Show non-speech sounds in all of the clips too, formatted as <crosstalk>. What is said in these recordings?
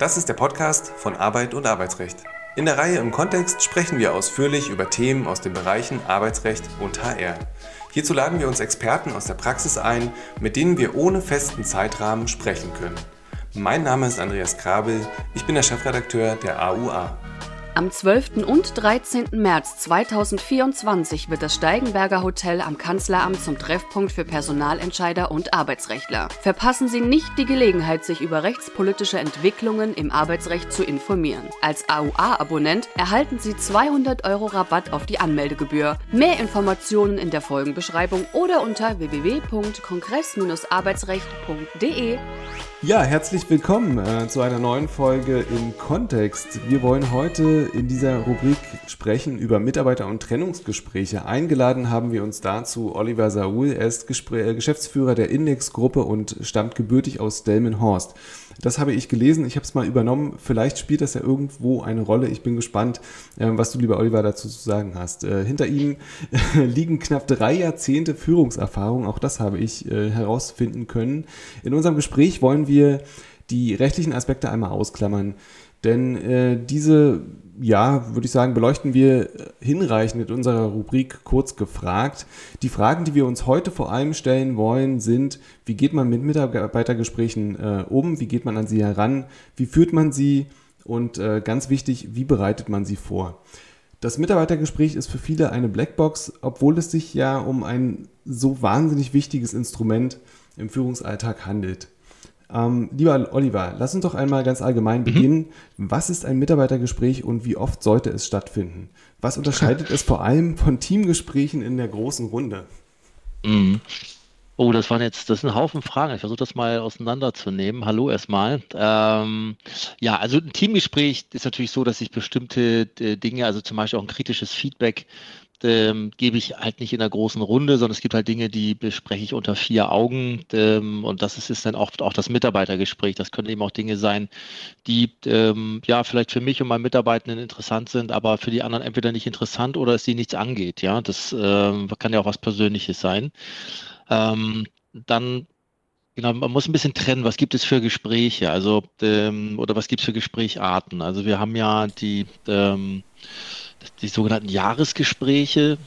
Das ist der Podcast von Arbeit und Arbeitsrecht. In der Reihe im Kontext sprechen wir ausführlich über Themen aus den Bereichen Arbeitsrecht und HR. Hierzu laden wir uns Experten aus der Praxis ein, mit denen wir ohne festen Zeitrahmen sprechen können. Mein Name ist Andreas Krabel, ich bin der Chefredakteur der AUA. Am 12. und 13. März 2024 wird das Steigenberger Hotel am Kanzleramt zum Treffpunkt für Personalentscheider und Arbeitsrechtler. Verpassen Sie nicht die Gelegenheit, sich über rechtspolitische Entwicklungen im Arbeitsrecht zu informieren. Als AUA-Abonnent erhalten Sie 200 Euro Rabatt auf die Anmeldegebühr. Mehr Informationen in der Folgenbeschreibung oder unter www.kongress-arbeitsrecht.de. Ja, herzlich willkommen äh, zu einer neuen Folge im Kontext. Wir wollen heute in dieser Rubrik sprechen über Mitarbeiter- und Trennungsgespräche. Eingeladen haben wir uns dazu Oliver Saul. Er ist Gespr äh, Geschäftsführer der Index-Gruppe und stammt gebürtig aus Delmenhorst. Das habe ich gelesen, ich habe es mal übernommen. Vielleicht spielt das ja irgendwo eine Rolle. Ich bin gespannt, äh, was du, lieber Oliver, dazu zu sagen hast. Äh, hinter ihm <laughs> liegen knapp drei Jahrzehnte Führungserfahrung. Auch das habe ich herausfinden können. In unserem Gespräch wollen wir die rechtlichen Aspekte einmal ausklammern. Denn äh, diese, ja, würde ich sagen, beleuchten wir hinreichend in unserer Rubrik kurz gefragt. Die Fragen, die wir uns heute vor allem stellen wollen, sind, wie geht man mit Mitarbeitergesprächen äh, um? Wie geht man an sie heran? Wie führt man sie? Und äh, ganz wichtig, wie bereitet man sie vor? Das Mitarbeitergespräch ist für viele eine Blackbox, obwohl es sich ja um ein so wahnsinnig wichtiges Instrument im Führungsalltag handelt. Ähm, lieber Oliver, lass uns doch einmal ganz allgemein mhm. beginnen. Mhm. Was ist ein Mitarbeitergespräch und wie oft sollte es stattfinden? Was unterscheidet es vor allem von Teamgesprächen in der großen Runde? Mhm. Oh, das waren jetzt, das sind ein Haufen Fragen. Ich versuche das mal auseinanderzunehmen. Hallo erstmal. Ähm, ja, also ein Teamgespräch ist natürlich so, dass ich bestimmte äh, Dinge, also zum Beispiel auch ein kritisches Feedback ähm, gebe ich halt nicht in der großen Runde, sondern es gibt halt Dinge, die bespreche ich unter vier Augen. Ähm, und das ist, ist dann oft auch das Mitarbeitergespräch. Das können eben auch Dinge sein, die ähm, ja vielleicht für mich und meine Mitarbeitenden interessant sind, aber für die anderen entweder nicht interessant oder es sie nichts angeht. Ja, das ähm, kann ja auch was Persönliches sein. Ähm, dann Genau, man muss ein bisschen trennen, was gibt es für Gespräche, also ähm, oder was gibt es für Gesprächarten. Also wir haben ja die ähm, die sogenannten Jahresgespräche.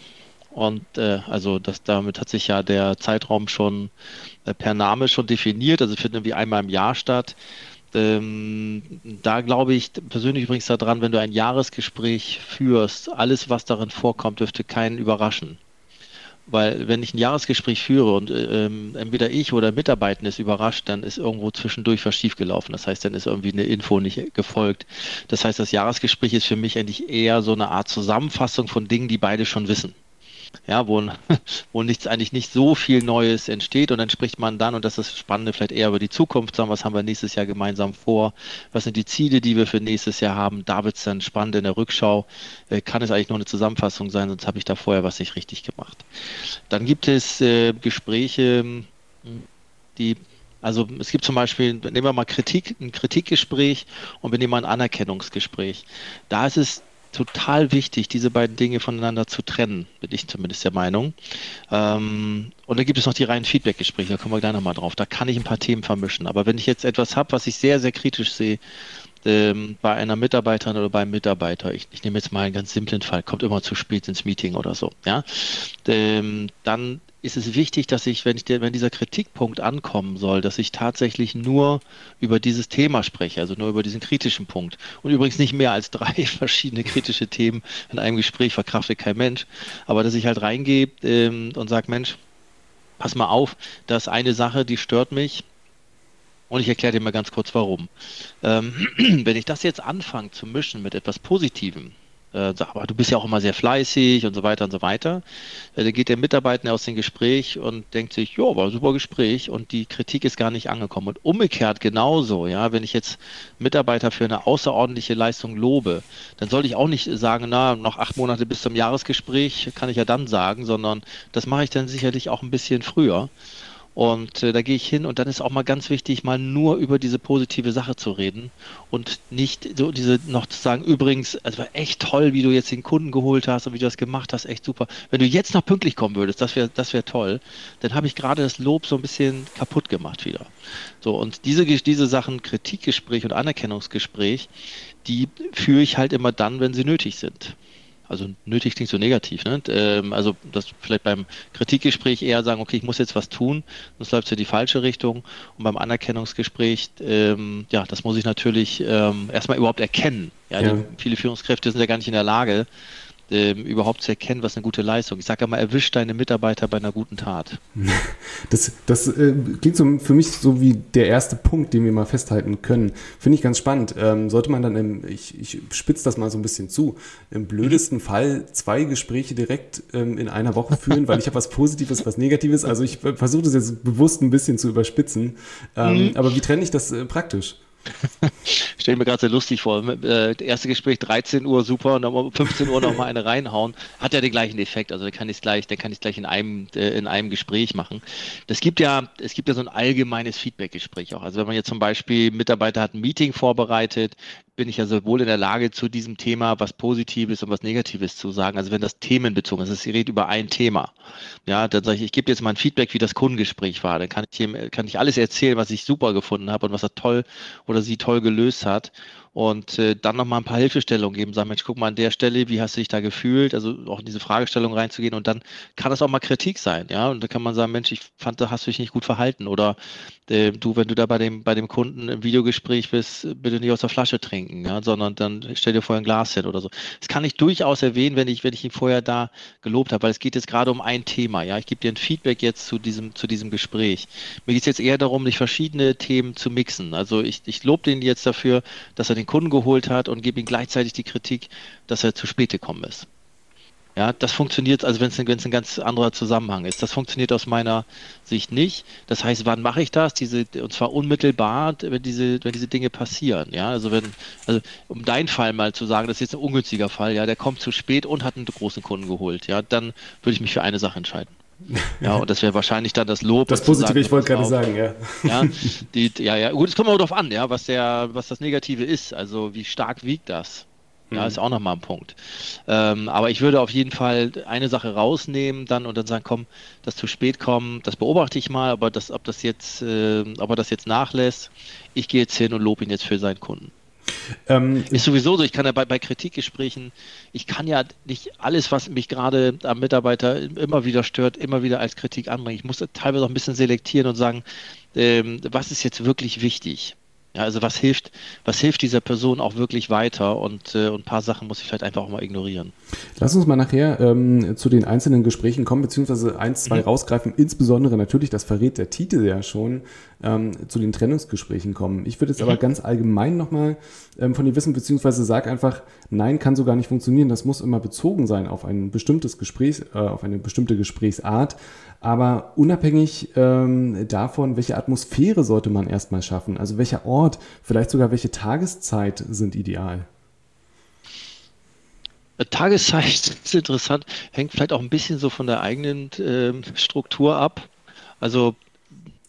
Und äh, also das, damit hat sich ja der Zeitraum schon äh, per Name schon definiert, also finden irgendwie einmal im Jahr statt. Ähm, da glaube ich persönlich übrigens daran, wenn du ein Jahresgespräch führst, alles, was darin vorkommt, dürfte keinen überraschen. Weil wenn ich ein Jahresgespräch führe und ähm, entweder ich oder Mitarbeitende ist überrascht, dann ist irgendwo zwischendurch was schiefgelaufen. Das heißt, dann ist irgendwie eine Info nicht gefolgt. Das heißt, das Jahresgespräch ist für mich eigentlich eher so eine Art Zusammenfassung von Dingen, die beide schon wissen ja, wo, <laughs> wo nichts eigentlich nicht so viel Neues entsteht. Und dann spricht man dann, und das ist das Spannende, vielleicht eher über die Zukunft, sagen, was haben wir nächstes Jahr gemeinsam vor, was sind die Ziele, die wir für nächstes Jahr haben, da wird es dann spannend in der Rückschau, äh, kann es eigentlich nur eine Zusammenfassung sein, sonst habe ich da vorher was nicht richtig gemacht. Dann gibt es äh, Gespräche, die also es gibt zum Beispiel, nehmen wir mal Kritik, ein Kritikgespräch und wir nehmen mal ein Anerkennungsgespräch. Da ist es total wichtig, diese beiden Dinge voneinander zu trennen, bin ich zumindest der Meinung. Ähm, und dann gibt es noch die reinen Feedback-Gespräche, da kommen wir gleich nochmal drauf. Da kann ich ein paar Themen vermischen. Aber wenn ich jetzt etwas habe, was ich sehr, sehr kritisch sehe, ähm, bei einer Mitarbeiterin oder beim Mitarbeiter, ich, ich, nehme jetzt mal einen ganz simplen Fall, kommt immer zu spät ins Meeting oder so, ja, ähm, dann ist es wichtig, dass ich, wenn ich wenn dieser Kritikpunkt ankommen soll, dass ich tatsächlich nur über dieses Thema spreche, also nur über diesen kritischen Punkt. Und übrigens nicht mehr als drei <laughs> verschiedene kritische Themen in einem Gespräch verkraftet kein Mensch, aber dass ich halt reingehe ähm, und sage, Mensch, pass mal auf, das ist eine Sache, die stört mich, und ich erkläre dir mal ganz kurz warum. Ähm, <clears throat> wenn ich das jetzt anfange zu mischen mit etwas Positivem, äh, aber du bist ja auch immer sehr fleißig und so weiter und so weiter. Äh, dann geht der Mitarbeiter aus dem Gespräch und denkt sich, ja, war ein super Gespräch und die Kritik ist gar nicht angekommen. Und umgekehrt genauso, ja, wenn ich jetzt Mitarbeiter für eine außerordentliche Leistung lobe, dann sollte ich auch nicht sagen, na, noch acht Monate bis zum Jahresgespräch kann ich ja dann sagen, sondern das mache ich dann sicherlich auch ein bisschen früher. Und äh, da gehe ich hin und dann ist auch mal ganz wichtig, mal nur über diese positive Sache zu reden und nicht so diese noch zu sagen, übrigens, es war echt toll, wie du jetzt den Kunden geholt hast und wie du das gemacht hast, echt super. Wenn du jetzt noch pünktlich kommen würdest, das wäre das wär toll, dann habe ich gerade das Lob so ein bisschen kaputt gemacht wieder. So, und diese, diese Sachen, Kritikgespräch und Anerkennungsgespräch, die führe ich halt immer dann, wenn sie nötig sind also nötig klingt so negativ, ne? Ähm, also das vielleicht beim Kritikgespräch eher sagen, okay, ich muss jetzt was tun, sonst läuft es in die falsche Richtung. Und beim Anerkennungsgespräch, ähm, ja, das muss ich natürlich ähm, erstmal überhaupt erkennen. Ja, ja. Die, viele Führungskräfte sind ja gar nicht in der Lage, ähm, überhaupt zu erkennen, was eine gute Leistung ist. Ich sage immer, erwisch deine Mitarbeiter bei einer guten Tat. <laughs> Das, das äh, klingt so für mich so wie der erste Punkt, den wir mal festhalten können. Finde ich ganz spannend. Ähm, sollte man dann, im, ich, ich spitze das mal so ein bisschen zu, im blödesten Fall zwei Gespräche direkt ähm, in einer Woche führen, weil ich habe was Positives, was Negatives. Also ich versuche das jetzt bewusst ein bisschen zu überspitzen. Ähm, mhm. Aber wie trenne ich das äh, praktisch? <laughs> Stelle mir gerade sehr lustig vor. Äh, erste Gespräch 13 Uhr, super, und dann um 15 Uhr nochmal eine reinhauen. Hat ja den gleichen Effekt. Also der kann ich gleich, der kann ich gleich in einem, äh, in einem Gespräch machen. Das gibt ja, es gibt ja so ein allgemeines Feedback-Gespräch auch. Also wenn man jetzt zum Beispiel Mitarbeiter hat ein Meeting vorbereitet, bin ich ja sowohl in der Lage, zu diesem Thema was Positives und was Negatives zu sagen. Also wenn das themenbezogen ist, es redet über ein Thema. Ja, dann sage ich, ich gebe jetzt mal ein Feedback, wie das Kundengespräch war. Dann kann ich, kann ich alles erzählen, was ich super gefunden habe und was er toll oder sie toll gelöst hat und äh, dann nochmal ein paar Hilfestellungen geben, sagen, Mensch, guck mal an der Stelle, wie hast du dich da gefühlt, also auch in diese Fragestellung reinzugehen. Und dann kann das auch mal Kritik sein, ja, und da kann man sagen, Mensch, ich fand, da hast du dich nicht gut verhalten. Oder äh, du, wenn du da bei dem, bei dem Kunden im Videogespräch bist, bitte nicht aus der Flasche trinken, ja, sondern dann stell dir vorher ein Glas hin oder so. Das kann ich durchaus erwähnen, wenn ich, wenn ich ihn vorher da gelobt habe, weil es geht jetzt gerade um ein Thema, ja, ich gebe dir ein Feedback jetzt zu diesem, zu diesem Gespräch. Mir geht es jetzt eher darum, nicht verschiedene Themen zu mixen, also ich, ich lobe den jetzt dafür, dass er den den Kunden geholt hat und gebe ihm gleichzeitig die Kritik, dass er zu spät gekommen ist. Ja, das funktioniert, also wenn es ein, ein ganz anderer Zusammenhang ist. Das funktioniert aus meiner Sicht nicht. Das heißt, wann mache ich das? Diese, und zwar unmittelbar, wenn diese, wenn diese Dinge passieren. Ja, also wenn, also um deinen Fall mal zu sagen, das ist jetzt ein ungünstiger Fall, ja, der kommt zu spät und hat einen großen Kunden geholt, ja, dann würde ich mich für eine Sache entscheiden. Ja, und das wäre wahrscheinlich dann das Lob. Das Positive, ich wollte gerade sagen, ja. Ja, die, ja, ja, gut, es kommt auch darauf an, ja, was der, was das Negative ist. Also wie stark wiegt das? Ja, mhm. ist auch nochmal ein Punkt. Ähm, aber ich würde auf jeden Fall eine Sache rausnehmen dann und dann sagen, komm, das zu spät kommen, das beobachte ich mal, aber das, ob das jetzt, äh, ob er das jetzt nachlässt, ich gehe jetzt hin und lobe ihn jetzt für seinen Kunden. Ähm, ist sowieso so, ich kann ja bei, bei Kritikgesprächen, ich kann ja nicht alles, was mich gerade am Mitarbeiter immer wieder stört, immer wieder als Kritik anbringen. Ich muss teilweise auch ein bisschen selektieren und sagen, ähm, was ist jetzt wirklich wichtig? Ja, also was hilft, was hilft dieser Person auch wirklich weiter und, äh, und ein paar Sachen muss ich vielleicht einfach auch mal ignorieren. Lass uns mal nachher ähm, zu den einzelnen Gesprächen kommen, beziehungsweise eins, zwei mhm. rausgreifen. Insbesondere natürlich, das verrät der Titel ja schon, ähm, zu den Trennungsgesprächen kommen. Ich würde jetzt mhm. aber ganz allgemein nochmal ähm, von dir wissen, beziehungsweise sag einfach, nein, kann so gar nicht funktionieren. Das muss immer bezogen sein auf ein bestimmtes Gespräch, äh, auf eine bestimmte Gesprächsart. Aber unabhängig ähm, davon, welche Atmosphäre sollte man erstmal schaffen, also welcher Ort, vielleicht sogar welche Tageszeit sind ideal? Äh, Tageszeit <laughs> ist interessant, hängt vielleicht auch ein bisschen so von der eigenen äh, Struktur ab. Also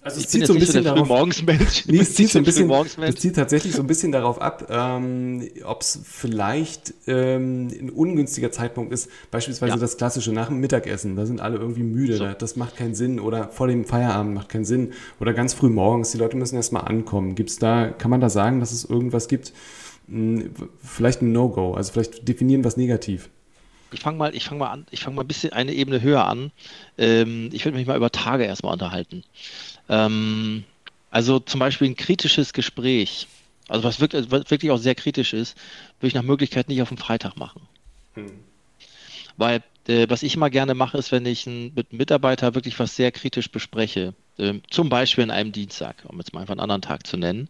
also es zieht so ein bisschen darauf, Morgensmensch. Nee, es zieht so ein bisschen, es zieht tatsächlich so ein bisschen darauf ab, ähm, ob es vielleicht ähm, ein ungünstiger Zeitpunkt ist. Beispielsweise ja. das klassische nach dem Mittagessen. Da sind alle irgendwie müde. So. Das macht keinen Sinn. Oder vor dem Feierabend macht keinen Sinn. Oder ganz früh morgens. Die Leute müssen erstmal ankommen. Gibt's da, kann man da sagen, dass es irgendwas gibt? Hm, vielleicht ein No-Go. Also vielleicht definieren was negativ ich fange mal, ich fange mal an, ich fange mal ein bisschen eine Ebene höher an. Ähm, ich würde mich mal über Tage erstmal unterhalten. Ähm, also zum Beispiel ein kritisches Gespräch, also was wirklich, was wirklich auch sehr kritisch ist, würde ich nach Möglichkeit nicht auf dem Freitag machen. Hm. Weil äh, was ich immer gerne mache, ist, wenn ich ein, mit einem Mitarbeiter wirklich was sehr kritisch bespreche, äh, zum Beispiel an einem Dienstag, um jetzt mal einfach einen anderen Tag zu nennen,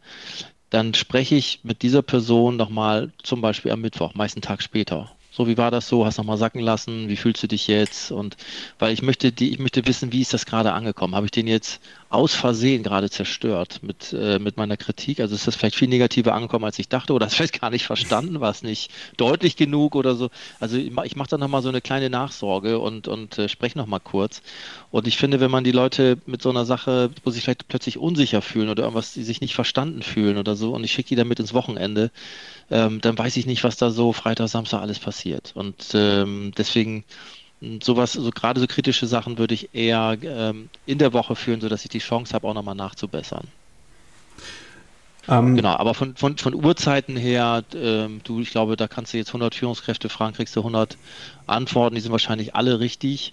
dann spreche ich mit dieser Person nochmal zum Beispiel am Mittwoch, meist einen Tag später. So, wie war das so? Hast nochmal sacken lassen? Wie fühlst du dich jetzt? Und weil ich möchte die, ich möchte wissen, wie ist das gerade angekommen? Habe ich den jetzt aus Versehen gerade zerstört mit, äh, mit meiner Kritik. Also ist das vielleicht viel negativer angekommen, als ich dachte, oder das vielleicht gar nicht verstanden, war es nicht deutlich genug oder so. Also ich, mache da nochmal so eine kleine Nachsorge und, und äh, spreche nochmal kurz. Und ich finde, wenn man die Leute mit so einer Sache, wo sie vielleicht plötzlich unsicher fühlen oder irgendwas, die sich nicht verstanden fühlen oder so, und ich schicke die damit ins Wochenende, ähm, dann weiß ich nicht, was da so Freitag, Samstag alles passiert. Und ähm, deswegen sowas, so gerade so kritische Sachen würde ich eher ähm, in der Woche führen, sodass ich die Chance habe, auch nochmal nachzubessern. Ähm, genau, aber von, von, von Uhrzeiten her, ähm, du, ich glaube, da kannst du jetzt 100 Führungskräfte fragen, kriegst du 100 Antworten, die sind wahrscheinlich alle richtig.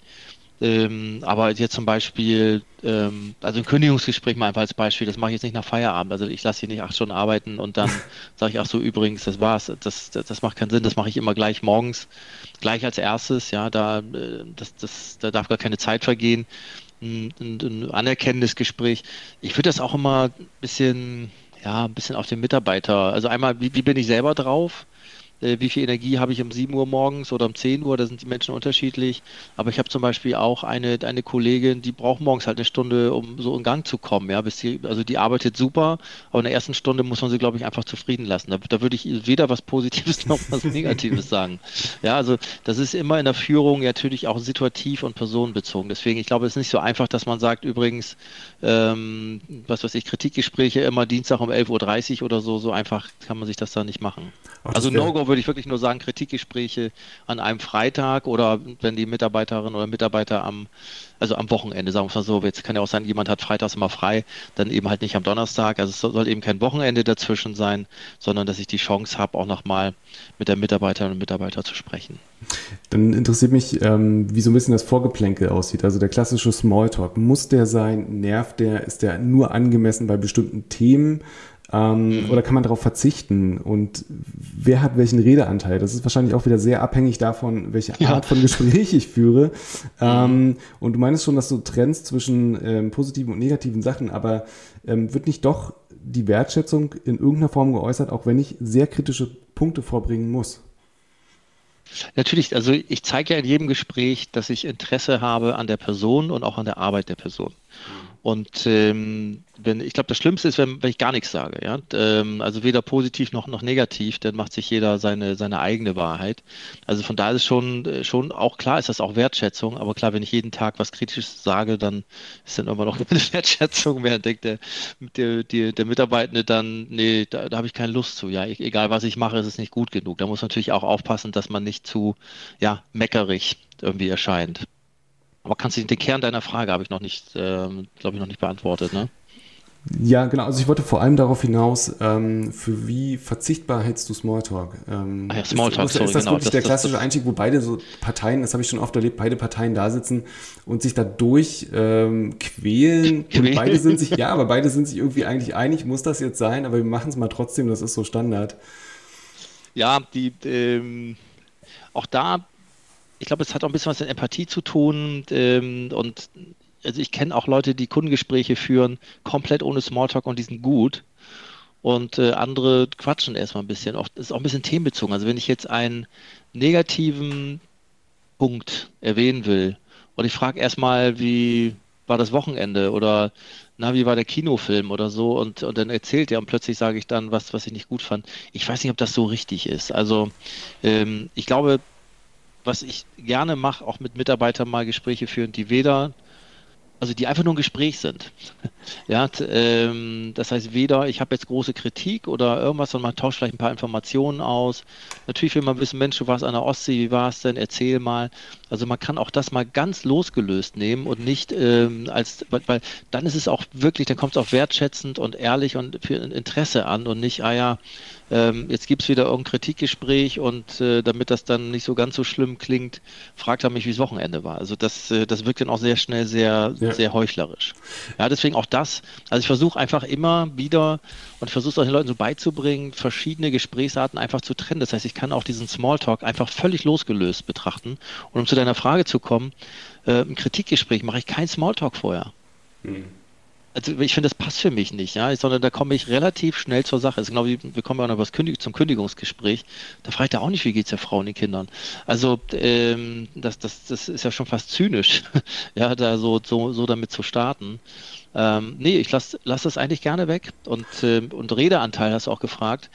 Ähm, aber jetzt zum Beispiel, ähm, also ein Kündigungsgespräch mal einfach als Beispiel, das mache ich jetzt nicht nach Feierabend. Also ich lasse hier nicht acht Stunden arbeiten und dann <laughs> sage ich, ach so, übrigens, das war's. Das, das, das macht keinen Sinn, das mache ich immer gleich morgens, gleich als erstes. Ja, da, äh, das, das, da darf gar keine Zeit vergehen. Ein, ein, ein anerkennendes Gespräch. Ich würde das auch immer ein bisschen, ja, ein bisschen auf den Mitarbeiter. Also einmal, wie, wie bin ich selber drauf? Äh, wie viel Energie habe ich um 7 Uhr morgens oder um 10 Uhr, da sind die Menschen unterschiedlich. Aber ich habe zum Beispiel auch eine, eine Kollegin, die braucht morgens halt eine Stunde, um so in Gang zu kommen. Ja, bis die, also die arbeitet super, aber in der ersten Stunde muss man sie, glaube ich, einfach zufrieden lassen. Da, da würde ich weder was Positives <laughs> noch was Negatives sagen. Ja, also das ist immer in der Führung natürlich auch situativ und personenbezogen. Deswegen, ich glaube, es ist nicht so einfach, dass man sagt, übrigens, ähm, was weiß ich, Kritikgespräche immer Dienstag um 11.30 Uhr oder so, so einfach kann man sich das da nicht machen. Ach, also No-Go würde ich wirklich nur sagen, Kritikgespräche an einem Freitag oder wenn die Mitarbeiterin oder Mitarbeiter am, also am Wochenende, sagen wir mal so, jetzt kann ja auch sein, jemand hat freitags immer frei, dann eben halt nicht am Donnerstag. Also es soll eben kein Wochenende dazwischen sein, sondern dass ich die Chance habe, auch nochmal mit der Mitarbeiterin und Mitarbeiter zu sprechen. Dann interessiert mich, ähm, wie so ein bisschen das Vorgeplänkel aussieht. Also der klassische Smalltalk. Muss der sein? Nervt der? Ist der nur angemessen bei bestimmten Themen? Ähm, mhm. Oder kann man darauf verzichten? Und wer hat welchen Redeanteil? Das ist wahrscheinlich auch wieder sehr abhängig davon, welche ja. Art von Gespräch ich führe. <laughs> Mhm. Ähm, und du meinst schon, dass du trennst zwischen ähm, positiven und negativen Sachen, aber ähm, wird nicht doch die Wertschätzung in irgendeiner Form geäußert, auch wenn ich sehr kritische Punkte vorbringen muss? Natürlich, also ich zeige ja in jedem Gespräch, dass ich Interesse habe an der Person und auch an der Arbeit der Person. Und ähm, wenn, ich glaube, das Schlimmste ist, wenn, wenn ich gar nichts sage. Ja? Ähm, also weder positiv noch, noch negativ, dann macht sich jeder seine, seine eigene Wahrheit. Also von daher ist schon, äh, schon auch klar, ist das auch Wertschätzung. Aber klar, wenn ich jeden Tag was Kritisches sage, dann ist dann immer noch <laughs> eine Wertschätzung mehr. Denkt der, der, der, der Mitarbeitende dann, nee, da, da habe ich keine Lust zu. Ja, ich, egal was ich mache, ist es nicht gut genug. Da muss man natürlich auch aufpassen, dass man nicht zu ja, meckerig irgendwie erscheint. Aber kannst du den Kern deiner Frage habe ich noch nicht, ähm, glaube ich, noch nicht beantwortet, ne? Ja, genau. Also ich wollte vor allem darauf hinaus, ähm, für wie verzichtbar hältst du Smalltalk? Ähm, ah ja, Smalltalk, ist, ist, ist das genau, wirklich das, der klassische das, das, Einstieg, wo beide so Parteien, das habe ich schon oft erlebt, beide Parteien da sitzen und sich dadurch ähm, quälen <laughs> und beide sind sich, ja, aber beide sind sich irgendwie eigentlich einig, muss das jetzt sein, aber wir machen es mal trotzdem, das ist so Standard. Ja, die, ähm, auch da ich glaube, es hat auch ein bisschen was mit Empathie zu tun ähm, und also ich kenne auch Leute, die Kundengespräche führen, komplett ohne Smalltalk und die sind gut. Und äh, andere quatschen erstmal ein bisschen. Auch, das ist auch ein bisschen themenbezogen. Also wenn ich jetzt einen negativen Punkt erwähnen will und ich frage erstmal, wie war das Wochenende oder na, wie war der Kinofilm oder so und, und dann erzählt er und plötzlich sage ich dann was, was ich nicht gut fand. Ich weiß nicht, ob das so richtig ist. Also ähm, ich glaube, was ich gerne mache, auch mit Mitarbeitern mal Gespräche führen, die weder, also die einfach nur ein Gespräch sind. Ja, ähm, das heißt weder, ich habe jetzt große Kritik oder irgendwas, sondern man tauscht vielleicht ein paar Informationen aus. Natürlich will man wissen, Mensch, du warst an der Ostsee, wie war es denn? Erzähl mal. Also man kann auch das mal ganz losgelöst nehmen und nicht ähm, als, weil, weil, dann ist es auch wirklich, dann kommt es auch wertschätzend und ehrlich und für Interesse an und nicht, ah ja, ähm, jetzt gibt es wieder irgendein Kritikgespräch und äh, damit das dann nicht so ganz so schlimm klingt, fragt er mich, wie es Wochenende war. Also das, äh, das wirkt dann auch sehr schnell sehr, ja. sehr heuchlerisch. Ja, deswegen auch das. Also ich versuche einfach immer wieder und versuche es auch den Leuten so beizubringen, verschiedene Gesprächsarten einfach zu trennen. Das heißt, ich kann auch diesen Smalltalk einfach völlig losgelöst betrachten. Und um zu deiner Frage zu kommen, äh, im Kritikgespräch mache ich kein Smalltalk vorher. Mhm. Also ich finde, das passt für mich nicht, ja, sondern da komme ich relativ schnell zur Sache. Also genau wie wir kommen ja noch was Kündig zum Kündigungsgespräch. Da fragt er auch nicht, wie geht es der Frau und den Kindern. Also ähm, das, das, das ist ja schon fast zynisch, <laughs> ja, da so, so, so damit zu starten. Ähm, nee, ich lasse lass das eigentlich gerne weg. Und, äh, und Redeanteil hast du auch gefragt.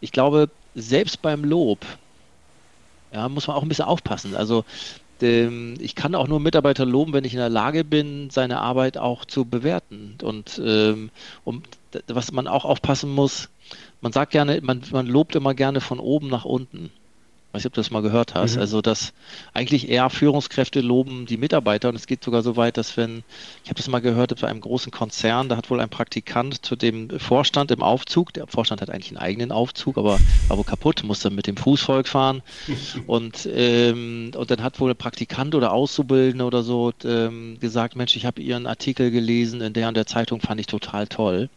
Ich glaube, selbst beim Lob, ja, muss man auch ein bisschen aufpassen. Also ähm, ich kann auch nur Mitarbeiter loben, wenn ich in der Lage bin, seine Arbeit auch zu bewerten. Und ähm, was man auch aufpassen muss, man sagt gerne, man, man lobt immer gerne von oben nach unten weiß nicht, ob du das mal gehört hast. Mhm. Also, dass eigentlich eher Führungskräfte loben die Mitarbeiter und es geht sogar so weit, dass wenn, ich habe das mal gehört, bei einem großen Konzern, da hat wohl ein Praktikant zu dem Vorstand im Aufzug, der Vorstand hat eigentlich einen eigenen Aufzug, aber war wohl kaputt, musste mit dem Fußvolk fahren <laughs> und, ähm, und dann hat wohl ein Praktikant oder Auszubildende oder so ähm, gesagt, Mensch, ich habe Ihren Artikel gelesen in der und der Zeitung, fand ich total toll.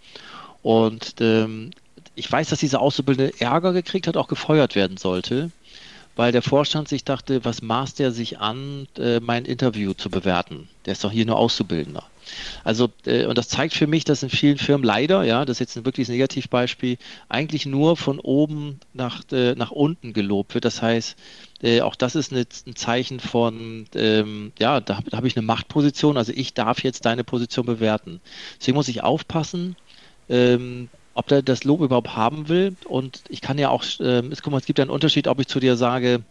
Und ähm, ich weiß, dass dieser Auszubildende Ärger gekriegt hat, auch gefeuert werden sollte weil der Vorstand sich dachte, was maßt er sich an, äh, mein Interview zu bewerten? Der ist doch hier nur Auszubildender. Also, äh, und das zeigt für mich, dass in vielen Firmen leider, ja, das ist jetzt ein wirkliches Negativbeispiel, eigentlich nur von oben nach, äh, nach unten gelobt wird. Das heißt, auch das ist ein Zeichen von, ähm, ja, da, da habe ich eine Machtposition, also ich darf jetzt deine Position bewerten. Deswegen muss ich aufpassen, ähm, ob der das Lob überhaupt haben will. Und ich kann ja auch, äh, es, guck mal, es gibt ja einen Unterschied, ob ich zu dir sage,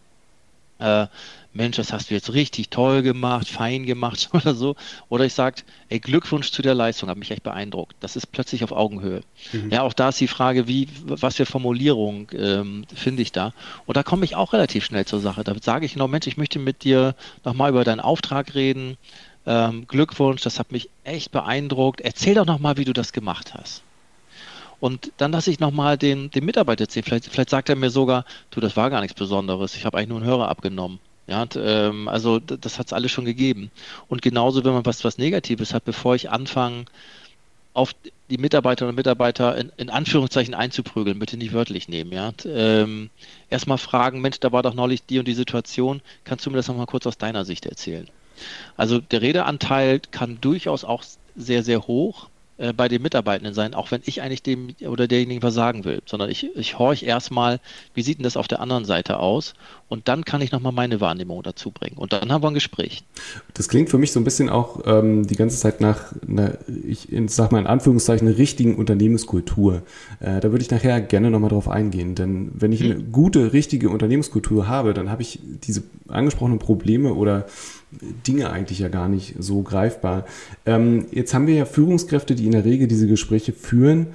äh, Mensch, das hast du jetzt richtig toll gemacht, fein gemacht <laughs> oder so. Oder ich sage, ey, Glückwunsch zu der Leistung, hat mich echt beeindruckt. Das ist plötzlich auf Augenhöhe. Mhm. Ja, auch da ist die Frage, wie, was für Formulierung ähm, finde ich da. Und da komme ich auch relativ schnell zur Sache. Da sage ich genau, Mensch, ich möchte mit dir nochmal über deinen Auftrag reden. Ähm, Glückwunsch, das hat mich echt beeindruckt. Erzähl doch nochmal, wie du das gemacht hast. Und dann lasse ich nochmal den, den Mitarbeiter erzählen. Vielleicht, vielleicht sagt er mir sogar, du, das war gar nichts Besonderes. Ich habe eigentlich nur einen Hörer abgenommen. Ja, und, ähm, also das hat es alles schon gegeben. Und genauso, wenn man was, was Negatives hat, bevor ich anfange, auf die Mitarbeiterinnen und Mitarbeiter in, in, Anführungszeichen einzuprügeln, bitte nicht wörtlich nehmen, ja. Ähm, Erstmal fragen, Mensch, da war doch neulich die und die Situation, kannst du mir das nochmal kurz aus deiner Sicht erzählen? Also der Redeanteil kann durchaus auch sehr, sehr hoch äh, bei den Mitarbeitenden sein, auch wenn ich eigentlich dem oder derjenigen was sagen will, sondern ich, ich horche erstmal, wie sieht denn das auf der anderen Seite aus und dann kann ich nochmal meine Wahrnehmung dazu bringen und dann haben wir ein Gespräch. Das klingt für mich so ein bisschen auch ähm, die ganze Zeit nach einer, ich sag mal in Anführungszeichen, einer richtigen Unternehmenskultur. Äh, da würde ich nachher gerne nochmal drauf eingehen, denn wenn ich hm. eine gute, richtige Unternehmenskultur habe, dann habe ich diese angesprochenen Probleme oder Dinge eigentlich ja gar nicht so greifbar. Ähm, jetzt haben wir ja Führungskräfte, die in der Regel diese Gespräche führen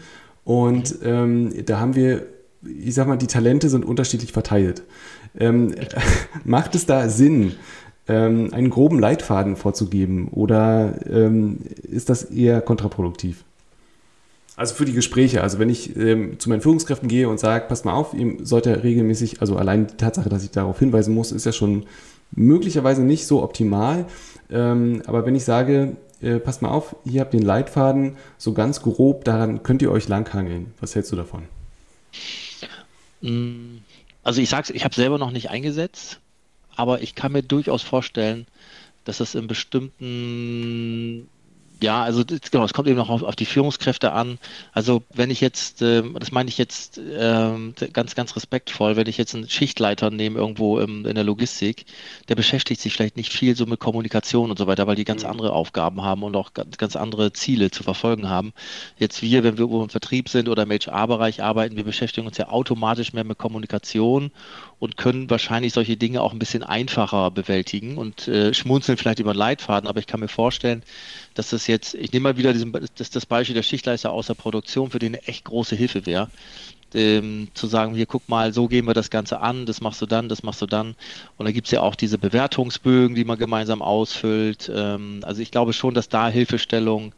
und ähm, da haben wir, ich sag mal, die Talente sind unterschiedlich verteilt. Ähm, <laughs> macht es da Sinn, ähm, einen groben Leitfaden vorzugeben oder ähm, ist das eher kontraproduktiv? Also für die Gespräche, also wenn ich ähm, zu meinen Führungskräften gehe und sage, passt mal auf, ihm sollte regelmäßig, also allein die Tatsache, dass ich darauf hinweisen muss, ist ja schon möglicherweise nicht so optimal. Ähm, aber wenn ich sage, äh, passt mal auf, hier habt ihr den Leitfaden, so ganz grob, daran könnt ihr euch langhangeln. Was hältst du davon? Mm, also ich sag's, ich habe selber noch nicht eingesetzt, aber ich kann mir durchaus vorstellen, dass es in bestimmten ja, also das, genau, es kommt eben noch auf, auf, die Führungskräfte an. Also wenn ich jetzt, ähm, das meine ich jetzt ähm, ganz, ganz respektvoll, wenn ich jetzt einen Schichtleiter nehme irgendwo im, in der Logistik, der beschäftigt sich vielleicht nicht viel so mit Kommunikation und so weiter, weil die ganz mhm. andere Aufgaben haben und auch ganz, ganz andere Ziele zu verfolgen haben. Jetzt wir, wenn wir im Vertrieb sind oder im HR-Bereich arbeiten, wir beschäftigen uns ja automatisch mehr mit Kommunikation und können wahrscheinlich solche Dinge auch ein bisschen einfacher bewältigen und äh, schmunzeln vielleicht über den Leitfaden, aber ich kann mir vorstellen, dass das jetzt, ich nehme mal wieder diesen, das, das Beispiel der Schichtleister aus der Produktion, für den eine echt große Hilfe wäre. Ähm, zu sagen, hier guck mal, so gehen wir das Ganze an, das machst du dann, das machst du dann. Und da gibt es ja auch diese Bewertungsbögen, die man gemeinsam ausfüllt. Ähm, also ich glaube schon, dass da Hilfestellung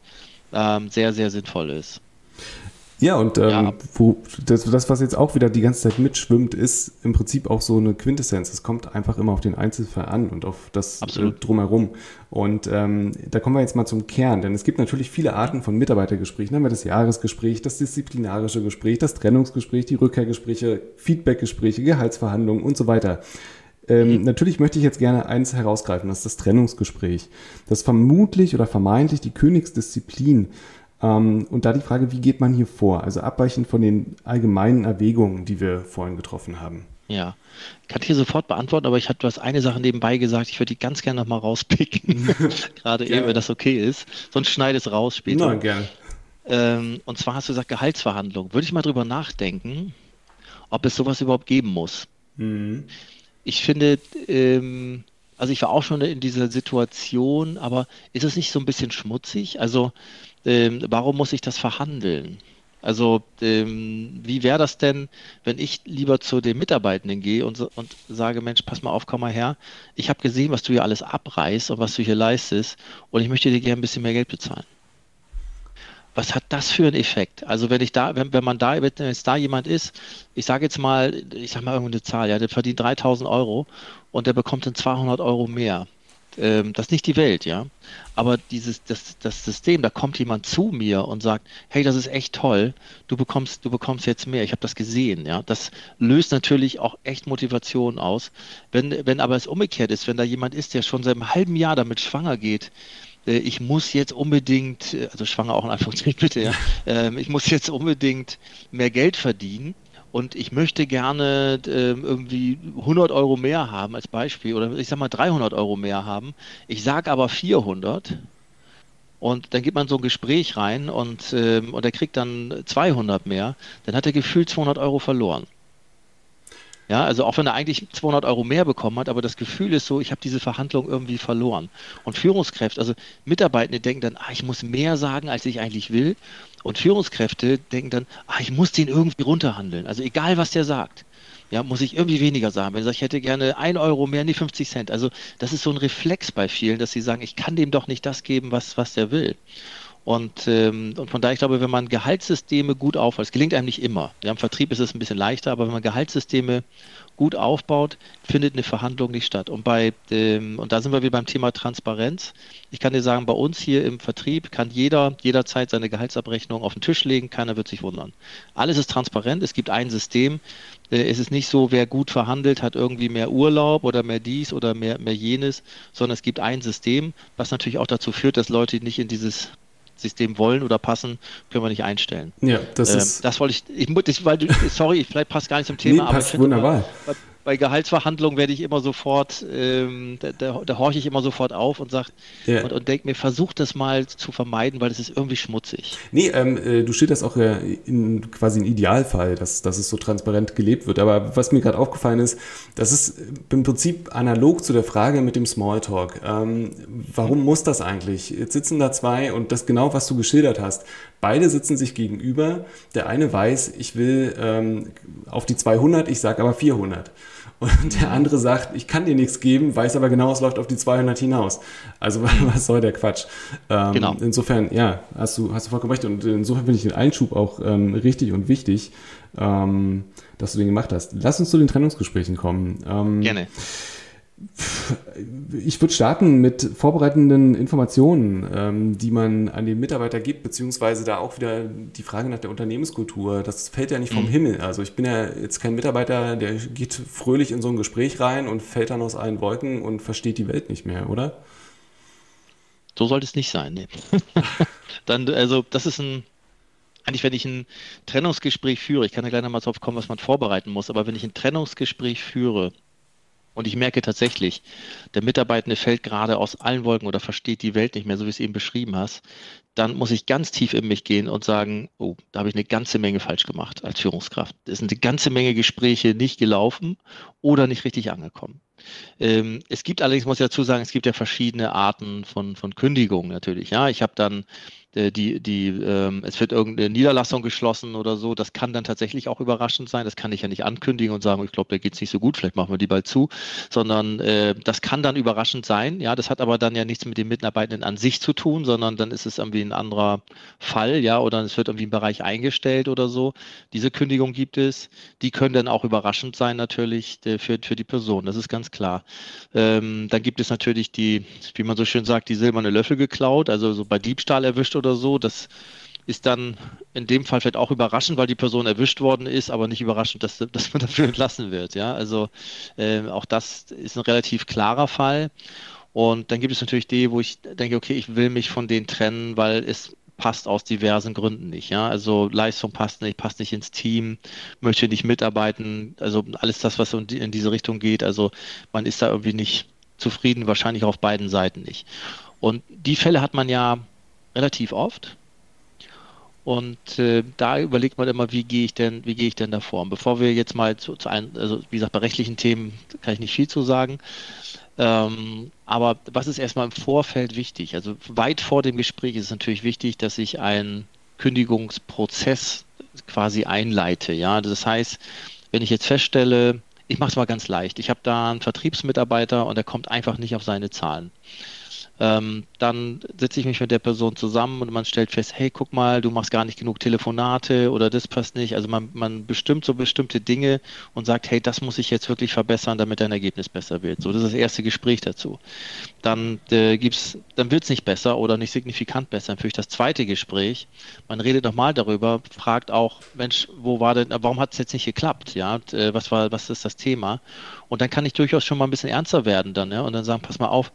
ähm, sehr, sehr sinnvoll ist. Ja, und ähm, ja. Wo, das, das, was jetzt auch wieder die ganze Zeit mitschwimmt, ist im Prinzip auch so eine Quintessenz. Es kommt einfach immer auf den Einzelfall an und auf das Absolut. Drumherum. Und ähm, da kommen wir jetzt mal zum Kern, denn es gibt natürlich viele Arten von Mitarbeitergesprächen. Da haben wir das Jahresgespräch, das disziplinarische Gespräch, das Trennungsgespräch, die Rückkehrgespräche, Feedbackgespräche, Gehaltsverhandlungen und so weiter. Ähm, mhm. Natürlich möchte ich jetzt gerne eins herausgreifen, das ist das Trennungsgespräch. Das vermutlich oder vermeintlich die Königsdisziplin und da die Frage, wie geht man hier vor? Also abweichend von den allgemeinen Erwägungen, die wir vorhin getroffen haben. Ja, kann ich hier sofort beantworten, aber ich hatte was eine Sache nebenbei gesagt, ich würde die ganz gerne nochmal rauspicken. <laughs> Gerade eben, wenn das okay ist. Sonst schneide es raus später. Nein, gerne. Ähm, und zwar hast du gesagt, Gehaltsverhandlung. Würde ich mal drüber nachdenken, ob es sowas überhaupt geben muss. Mhm. Ich finde, ähm, also ich war auch schon in dieser Situation, aber ist es nicht so ein bisschen schmutzig? Also ähm, warum muss ich das verhandeln? Also ähm, wie wäre das denn, wenn ich lieber zu den Mitarbeitenden gehe und, und sage, Mensch, pass mal auf, komm mal her. Ich habe gesehen, was du hier alles abreißt und was du hier leistest und ich möchte dir gerne ein bisschen mehr Geld bezahlen was hat das für einen Effekt? Also wenn ich da, wenn, wenn man da, wenn jetzt da jemand ist, ich sage jetzt mal, ich sage mal irgendeine Zahl, ja, der verdient 3000 Euro und der bekommt dann 200 Euro mehr. Ähm, das ist nicht die Welt, ja. Aber dieses, das, das System, da kommt jemand zu mir und sagt, hey, das ist echt toll, du bekommst, du bekommst jetzt mehr. Ich habe das gesehen, ja. Das löst natürlich auch echt Motivation aus. Wenn, wenn aber es umgekehrt ist, wenn da jemand ist, der schon seit einem halben Jahr damit schwanger geht, äh, ich muss jetzt unbedingt, äh, also schwanger auch in Anführungszeichen <laughs> bitte, ja, ähm, ich muss jetzt unbedingt mehr Geld verdienen und ich möchte gerne ähm, irgendwie 100 Euro mehr haben als Beispiel oder ich sag mal 300 Euro mehr haben. Ich sage aber 400 und dann geht man so ein Gespräch rein und, ähm, und er kriegt dann 200 mehr, dann hat er gefühlt 200 Euro verloren. Ja, also auch wenn er eigentlich 200 Euro mehr bekommen hat, aber das Gefühl ist so, ich habe diese Verhandlung irgendwie verloren. Und Führungskräfte, also Mitarbeitende denken dann, ah, ich muss mehr sagen, als ich eigentlich will. Und Führungskräfte denken dann, ah, ich muss den irgendwie runterhandeln. Also egal, was der sagt. Ja, muss ich irgendwie weniger sagen. Wenn ich sage, ich hätte gerne 1 Euro mehr, nee, 50 Cent. Also das ist so ein Reflex bei vielen, dass sie sagen, ich kann dem doch nicht das geben, was, was der will. Und, ähm, und von daher, ich glaube, wenn man Gehaltssysteme gut aufbaut, es gelingt einem nicht immer. Ja, Im Vertrieb ist es ein bisschen leichter, aber wenn man Gehaltssysteme gut aufbaut, findet eine Verhandlung nicht statt. Und bei ähm, und da sind wir wieder beim Thema Transparenz. Ich kann dir sagen, bei uns hier im Vertrieb kann jeder jederzeit seine Gehaltsabrechnung auf den Tisch legen, keiner wird sich wundern. Alles ist transparent, es gibt ein System. Äh, es ist nicht so, wer gut verhandelt, hat irgendwie mehr Urlaub oder mehr dies oder mehr, mehr jenes, sondern es gibt ein System, was natürlich auch dazu führt, dass Leute nicht in dieses System wollen oder passen, können wir nicht einstellen. Ja, das ähm, ist. Das wollte ich, ich, weil du, sorry, vielleicht passt gar nicht zum <laughs> Thema, nee, aber passt wunderbar. Bei, bei Gehaltsverhandlungen werde ich immer sofort, ähm, da, da, da, horche ich immer sofort auf und sage ja. und, und denke mir, versuch das mal zu vermeiden, weil es ist irgendwie schmutzig. Nee, ähm, äh, du steht das auch äh, in quasi ein Idealfall, dass, dass es so transparent gelebt wird. Aber was mir gerade aufgefallen ist, das ist im Prinzip analog zu der Frage mit dem Smalltalk. Ähm, warum mhm. muss das eigentlich? Jetzt sitzen da zwei und das genau, was du geschildert hast. Beide sitzen sich gegenüber. Der eine weiß, ich will ähm, auf die 200, ich sage aber 400. Und der andere sagt, ich kann dir nichts geben, weiß aber genau, es läuft auf die 200 hinaus. Also <laughs> was soll der Quatsch? Ähm, genau. Insofern, ja, hast du, hast du vollkommen recht. Und insofern finde ich den Einschub auch ähm, richtig und wichtig, ähm, dass du den gemacht hast. Lass uns zu den Trennungsgesprächen kommen. Ähm, Gerne. Ich würde starten mit vorbereitenden Informationen, ähm, die man an den Mitarbeiter gibt, beziehungsweise da auch wieder die Frage nach der Unternehmenskultur. Das fällt ja nicht vom mhm. Himmel. Also ich bin ja jetzt kein Mitarbeiter, der geht fröhlich in so ein Gespräch rein und fällt dann aus allen Wolken und versteht die Welt nicht mehr, oder? So sollte es nicht sein. Nee. <laughs> dann, also das ist ein, eigentlich, wenn ich ein Trennungsgespräch führe, ich kann ja gleich nochmal drauf kommen, was man vorbereiten muss, aber wenn ich ein Trennungsgespräch führe, und ich merke tatsächlich, der Mitarbeitende fällt gerade aus allen Wolken oder versteht die Welt nicht mehr, so wie es eben beschrieben hast. Dann muss ich ganz tief in mich gehen und sagen, oh, da habe ich eine ganze Menge falsch gemacht als Führungskraft. Es sind eine ganze Menge Gespräche nicht gelaufen oder nicht richtig angekommen. Ähm, es gibt allerdings, muss ich dazu sagen, es gibt ja verschiedene Arten von, von Kündigungen natürlich. Ja, ich habe dann die, die, ähm, es wird irgendeine Niederlassung geschlossen oder so. Das kann dann tatsächlich auch überraschend sein. Das kann ich ja nicht ankündigen und sagen, ich glaube, da geht es nicht so gut, vielleicht machen wir die bald zu, sondern äh, das kann dann überraschend sein. Ja, das hat aber dann ja nichts mit den Mitarbeitenden an sich zu tun, sondern dann ist es irgendwie ein anderer Fall, ja, oder es wird irgendwie ein Bereich eingestellt oder so. Diese Kündigung gibt es. Die können dann auch überraschend sein, natürlich äh, für, für die Person. Das ist ganz klar. Ähm, dann gibt es natürlich die, wie man so schön sagt, die silberne Löffel geklaut, also so bei Diebstahl erwischt oder so. Das ist dann in dem Fall vielleicht auch überraschend, weil die Person erwischt worden ist, aber nicht überraschend, dass, dass man <laughs> dafür entlassen wird. Ja, also äh, auch das ist ein relativ klarer Fall. Und dann gibt es natürlich die, wo ich denke, okay, ich will mich von denen trennen, weil es passt aus diversen Gründen nicht. Ja, also Leistung passt nicht, passt nicht ins Team, möchte nicht mitarbeiten. Also alles das, was in diese Richtung geht. Also man ist da irgendwie nicht zufrieden, wahrscheinlich auf beiden Seiten nicht. Und die Fälle hat man ja relativ oft. Und äh, da überlegt man immer, wie gehe ich denn, wie gehe ich denn davor? Und bevor wir jetzt mal zu, zu einem, also wie gesagt, bei rechtlichen Themen kann ich nicht viel zu sagen. Ähm, aber was ist erstmal im Vorfeld wichtig? Also weit vor dem Gespräch ist es natürlich wichtig, dass ich einen Kündigungsprozess quasi einleite. Ja, das heißt, wenn ich jetzt feststelle, ich mache es mal ganz leicht, ich habe da einen Vertriebsmitarbeiter und der kommt einfach nicht auf seine Zahlen ähm, dann setze ich mich mit der Person zusammen und man stellt fest, hey, guck mal, du machst gar nicht genug Telefonate oder das passt nicht. Also man, man bestimmt so bestimmte Dinge und sagt, hey, das muss ich jetzt wirklich verbessern, damit dein Ergebnis besser wird. So, das ist das erste Gespräch dazu. Dann äh, dann wird es nicht besser oder nicht signifikant besser. Dann führe ich das zweite Gespräch. Man redet nochmal darüber, fragt auch, Mensch, wo war denn, warum hat es jetzt nicht geklappt? Ja, und, äh, was war, was ist das Thema? Und dann kann ich durchaus schon mal ein bisschen ernster werden dann, ja, und dann sagen, pass mal auf,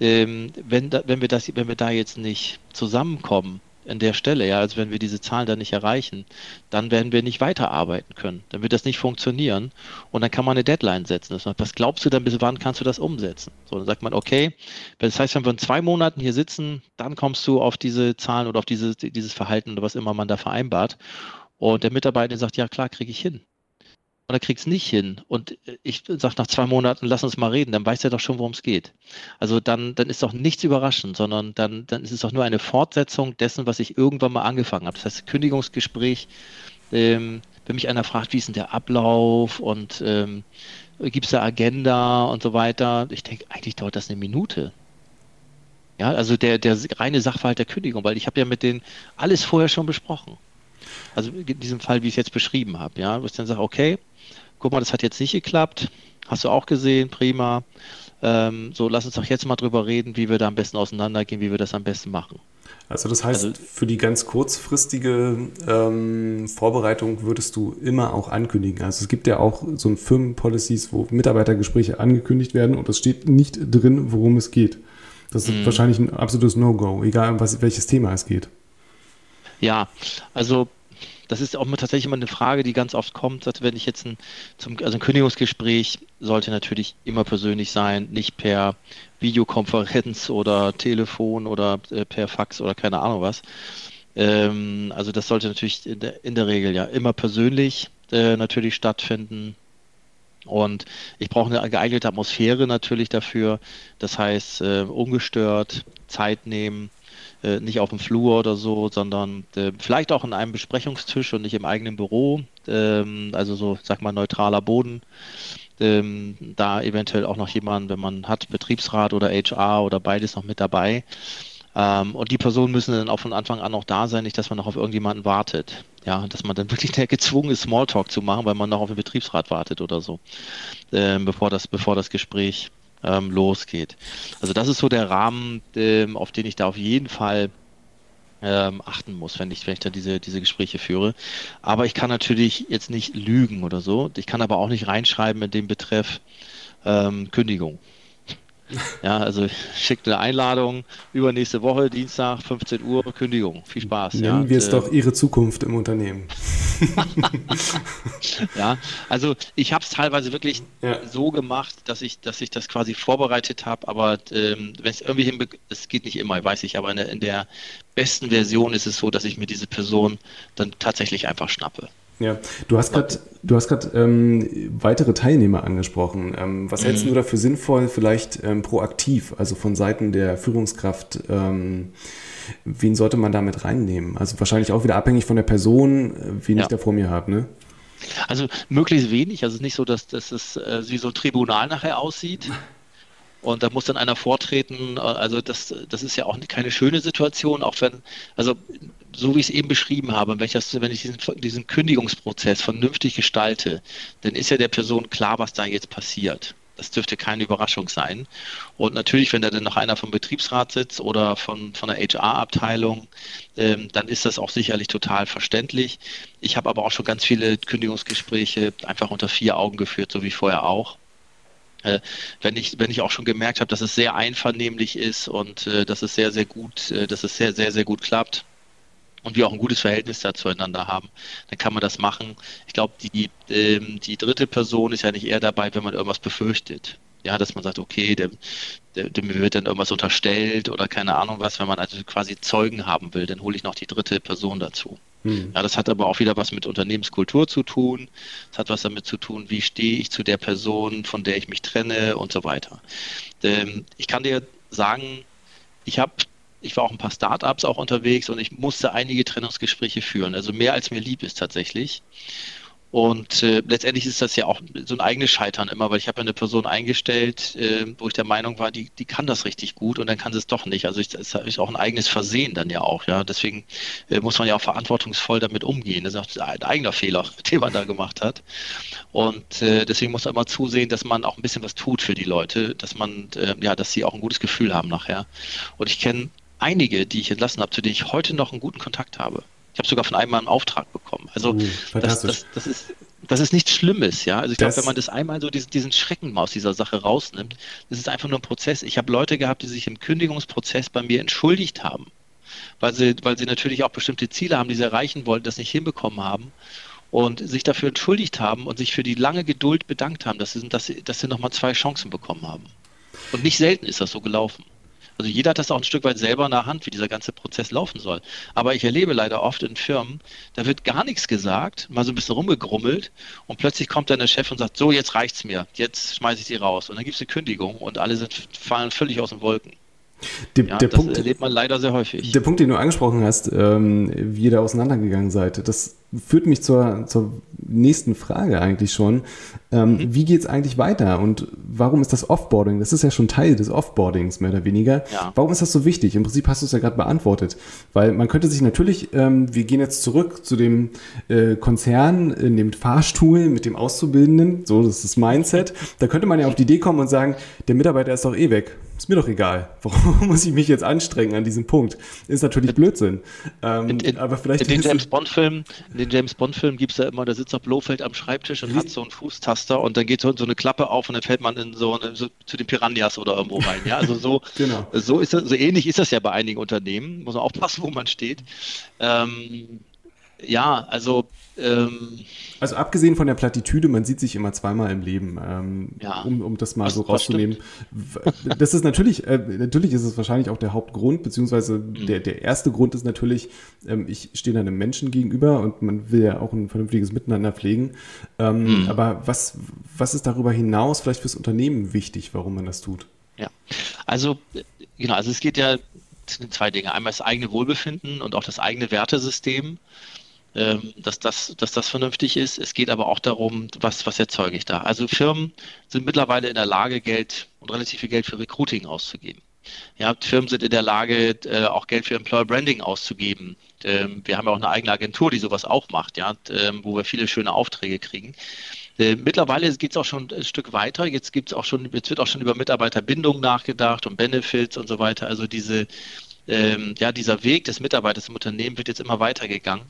ähm, wenn, da, wenn, wir das, wenn wir da jetzt nicht zusammenkommen an der Stelle, ja, also wenn wir diese Zahlen dann nicht erreichen, dann werden wir nicht weiterarbeiten können. Dann wird das nicht funktionieren und dann kann man eine Deadline setzen. Was glaubst du dann, bis wann kannst du das umsetzen? So, dann sagt man, okay, das heißt, wenn wir in zwei Monaten hier sitzen, dann kommst du auf diese Zahlen oder auf diese, dieses Verhalten oder was immer man da vereinbart. Und der Mitarbeiter sagt, ja klar, kriege ich hin und er kriegt es nicht hin. Und äh, ich sage nach zwei Monaten, lass uns mal reden, dann weiß er doch schon, worum es geht. Also dann, dann ist doch nichts überraschend, sondern dann, dann ist es doch nur eine Fortsetzung dessen, was ich irgendwann mal angefangen habe. Das heißt, Kündigungsgespräch, ähm, wenn mich einer fragt, wie ist denn der Ablauf und ähm, gibt es da Agenda und so weiter, ich denke, eigentlich dauert das eine Minute. Ja, also der, der reine Sachverhalt der Kündigung, weil ich habe ja mit denen alles vorher schon besprochen. Also in diesem Fall, wie ich es jetzt beschrieben habe, ja, wo ich dann sage, okay, guck mal, das hat jetzt nicht geklappt, hast du auch gesehen, prima. Ähm, so, lass uns doch jetzt mal drüber reden, wie wir da am besten auseinandergehen, wie wir das am besten machen. Also das heißt, also, für die ganz kurzfristige ähm, Vorbereitung würdest du immer auch ankündigen. Also es gibt ja auch so ein Firmenpolicies, wo Mitarbeitergespräche angekündigt werden und es steht nicht drin, worum es geht. Das ist mm. wahrscheinlich ein absolutes No-Go, egal um was, welches Thema es geht. Ja, also das ist auch tatsächlich immer eine Frage, die ganz oft kommt, dass wenn ich jetzt ein, zum, also ein Kündigungsgespräch sollte natürlich immer persönlich sein, nicht per Videokonferenz oder Telefon oder äh, per Fax oder keine Ahnung was. Ähm, also das sollte natürlich in der, in der Regel ja immer persönlich äh, natürlich stattfinden. Und ich brauche eine geeignete Atmosphäre natürlich dafür. Das heißt, äh, ungestört, Zeit nehmen, äh, nicht auf dem Flur oder so, sondern äh, vielleicht auch an einem Besprechungstisch und nicht im eigenen Büro. Ähm, also so, sag mal, neutraler Boden. Ähm, da eventuell auch noch jemand, wenn man hat, Betriebsrat oder HR oder beides noch mit dabei. Ähm, und die Personen müssen dann auch von Anfang an noch da sein, nicht, dass man noch auf irgendjemanden wartet. Ja, dass man dann <laughs> wirklich gezwungen ist, Smalltalk zu machen, weil man noch auf den Betriebsrat wartet oder so, ähm, bevor, das, bevor das Gespräch ähm, losgeht. Also das ist so der Rahmen, ähm, auf den ich da auf jeden Fall ähm, achten muss, wenn ich, wenn ich da diese, diese Gespräche führe. Aber ich kann natürlich jetzt nicht lügen oder so. Ich kann aber auch nicht reinschreiben in dem Betreff ähm, Kündigung. Ja, also schickt eine Einladung übernächste Woche, Dienstag, 15 Uhr, Kündigung. Viel Spaß. Nennen ja. wir es äh, doch Ihre Zukunft im Unternehmen. <laughs> ja, also ich habe es teilweise wirklich ja. so gemacht, dass ich, dass ich das quasi vorbereitet habe, aber ähm, wenn es irgendwie hin, es geht nicht immer, weiß ich, aber in der, in der besten Version ist es so, dass ich mir diese Person dann tatsächlich einfach schnappe. Ja, du hast gerade du hast gerade ähm, weitere Teilnehmer angesprochen. Ähm, was mhm. hältst du dafür sinnvoll, vielleicht ähm, proaktiv, also von Seiten der Führungskraft? Ähm, wen sollte man damit reinnehmen? Also wahrscheinlich auch wieder abhängig von der Person, äh, wen ja. ich da vor mir habe, ne? Also möglichst wenig. Also es ist nicht so, dass, dass es äh, wie so ein Tribunal nachher aussieht. Und da muss dann einer vortreten. Äh, also das, das ist ja auch keine schöne Situation, auch wenn, also so wie ich es eben beschrieben habe, wenn ich, das, wenn ich diesen, diesen Kündigungsprozess vernünftig gestalte, dann ist ja der Person klar, was da jetzt passiert. Das dürfte keine Überraschung sein. Und natürlich, wenn da dann noch einer vom Betriebsrat sitzt oder von, von der HR-Abteilung, ähm, dann ist das auch sicherlich total verständlich. Ich habe aber auch schon ganz viele Kündigungsgespräche einfach unter vier Augen geführt, so wie vorher auch. Äh, wenn ich, wenn ich auch schon gemerkt habe, dass es sehr einvernehmlich ist und äh, dass es sehr, sehr gut, äh, dass es sehr, sehr, sehr gut klappt, und wir auch ein gutes Verhältnis da zueinander haben, dann kann man das machen. Ich glaube, die, ähm, die dritte Person ist ja nicht eher dabei, wenn man irgendwas befürchtet. Ja, dass man sagt, okay, dem, dem wird dann irgendwas unterstellt oder keine Ahnung was, wenn man also quasi Zeugen haben will, dann hole ich noch die dritte Person dazu. Hm. Ja, das hat aber auch wieder was mit Unternehmenskultur zu tun. Das hat was damit zu tun, wie stehe ich zu der Person, von der ich mich trenne und so weiter. Ähm, ich kann dir sagen, ich habe ich war auch ein paar Startups auch unterwegs und ich musste einige Trennungsgespräche führen. Also mehr als mir lieb ist tatsächlich. Und äh, letztendlich ist das ja auch so ein eigenes Scheitern immer, weil ich habe ja eine Person eingestellt, äh, wo ich der Meinung war, die, die kann das richtig gut und dann kann sie es doch nicht. Also ich, das ist auch ein eigenes Versehen dann ja auch. Ja, deswegen äh, muss man ja auch verantwortungsvoll damit umgehen. Das ist auch ein eigener Fehler, <laughs> den man da gemacht hat. Und äh, deswegen muss man immer zusehen, dass man auch ein bisschen was tut für die Leute, dass man äh, ja, dass sie auch ein gutes Gefühl haben nachher. Und ich kenne einige, die ich entlassen habe, zu denen ich heute noch einen guten Kontakt habe. Ich habe sogar von einem mal einen Auftrag bekommen. Also uh, das, das, das, ist, das ist nichts Schlimmes, ja. Also ich glaube, wenn man das einmal so diesen, diesen Schrecken aus dieser Sache rausnimmt, das ist einfach nur ein Prozess. Ich habe Leute gehabt, die sich im Kündigungsprozess bei mir entschuldigt haben, weil sie, weil sie natürlich auch bestimmte Ziele haben, die sie erreichen wollten, das nicht hinbekommen haben und sich dafür entschuldigt haben und sich für die lange Geduld bedankt haben, dass sie, dass sie, dass sie nochmal zwei Chancen bekommen haben. Und nicht selten ist das so gelaufen. Also jeder hat das auch ein Stück weit selber in der Hand, wie dieser ganze Prozess laufen soll. Aber ich erlebe leider oft in Firmen, da wird gar nichts gesagt, mal so ein bisschen rumgegrummelt und plötzlich kommt dann der Chef und sagt, so jetzt reicht's mir, jetzt schmeiße ich sie raus. Und dann gibt es eine Kündigung und alle sind, fallen völlig aus den Wolken. Der, ja, der das Punkt, erlebt man leider sehr häufig. Der Punkt, den du angesprochen hast, ähm, wie ihr da auseinandergegangen seid, das führt mich zur, zur nächsten Frage eigentlich schon. Ähm, mhm. Wie geht es eigentlich weiter und warum ist das Offboarding? Das ist ja schon Teil des Offboardings, mehr oder weniger. Ja. Warum ist das so wichtig? Im Prinzip hast du es ja gerade beantwortet. Weil man könnte sich natürlich, ähm, wir gehen jetzt zurück zu dem äh, Konzern in dem Fahrstuhl mit dem Auszubildenden, so das ist das Mindset. Da könnte man ja auf die Idee kommen und sagen, der Mitarbeiter ist doch eh weg. Ist mir doch egal. <laughs> Warum muss ich mich jetzt anstrengen an diesem Punkt? Ist natürlich Blödsinn. Ähm, in, in, aber vielleicht in den James Bond-Filmen in den James Bond-Filmen gibt es ja immer, da sitzt auf Blofeld am Schreibtisch und hat so einen Fußtaster und dann geht so, so eine Klappe auf und dann fällt man in so, eine, so zu den Piranhas oder irgendwo rein. Ja, also so, <laughs> genau. so ist das, so ähnlich ist das ja bei einigen Unternehmen. Muss man aufpassen, wo man steht. Ähm, ja, also. Ähm, also abgesehen von der Plattitüde, man sieht sich immer zweimal im Leben, ähm, ja, um, um das mal was, so rauszunehmen. Das ist natürlich, äh, natürlich ist es wahrscheinlich auch der Hauptgrund, beziehungsweise mhm. der, der erste Grund ist natürlich, ähm, ich stehe einem Menschen gegenüber und man will ja auch ein vernünftiges Miteinander pflegen. Ähm, mhm. Aber was, was ist darüber hinaus vielleicht fürs Unternehmen wichtig, warum man das tut? Ja, also genau, also es geht ja sind zwei Dinge. Einmal das eigene Wohlbefinden und auch das eigene Wertesystem. Ähm, dass, das, dass das vernünftig ist. Es geht aber auch darum, was, was erzeuge ich da. Also Firmen sind mittlerweile in der Lage, Geld und relativ viel Geld für Recruiting auszugeben. Ja, Firmen sind in der Lage, äh, auch Geld für Employer Branding auszugeben. Ähm, wir haben ja auch eine eigene Agentur, die sowas auch macht, ja, ähm, wo wir viele schöne Aufträge kriegen. Äh, mittlerweile geht es auch schon ein Stück weiter. Jetzt gibt's auch schon, jetzt wird auch schon über Mitarbeiterbindung nachgedacht und Benefits und so weiter. Also diese, ähm, ja, dieser Weg des Mitarbeiters im Unternehmen wird jetzt immer weitergegangen.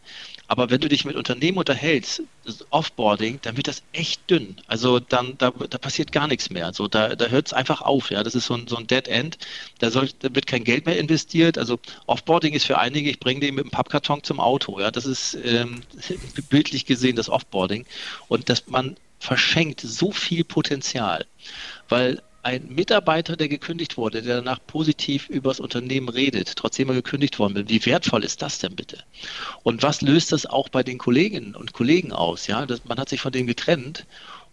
Aber wenn du dich mit Unternehmen unterhältst, Offboarding, dann wird das echt dünn. Also dann, da, da passiert gar nichts mehr. Also da, da hört es einfach auf. Ja, das ist so ein, so ein Dead End. Da, soll, da wird kein Geld mehr investiert. Also Offboarding ist für einige, ich bringe den mit dem Pappkarton zum Auto. Ja, das ist ähm, <laughs> bildlich gesehen das Offboarding. Und dass man verschenkt so viel Potenzial, weil ein Mitarbeiter, der gekündigt wurde, der danach positiv über das Unternehmen redet, trotzdem er gekündigt worden ist, wie wertvoll ist das denn bitte? Und was löst das auch bei den Kolleginnen und Kollegen aus? Ja, das, man hat sich von denen getrennt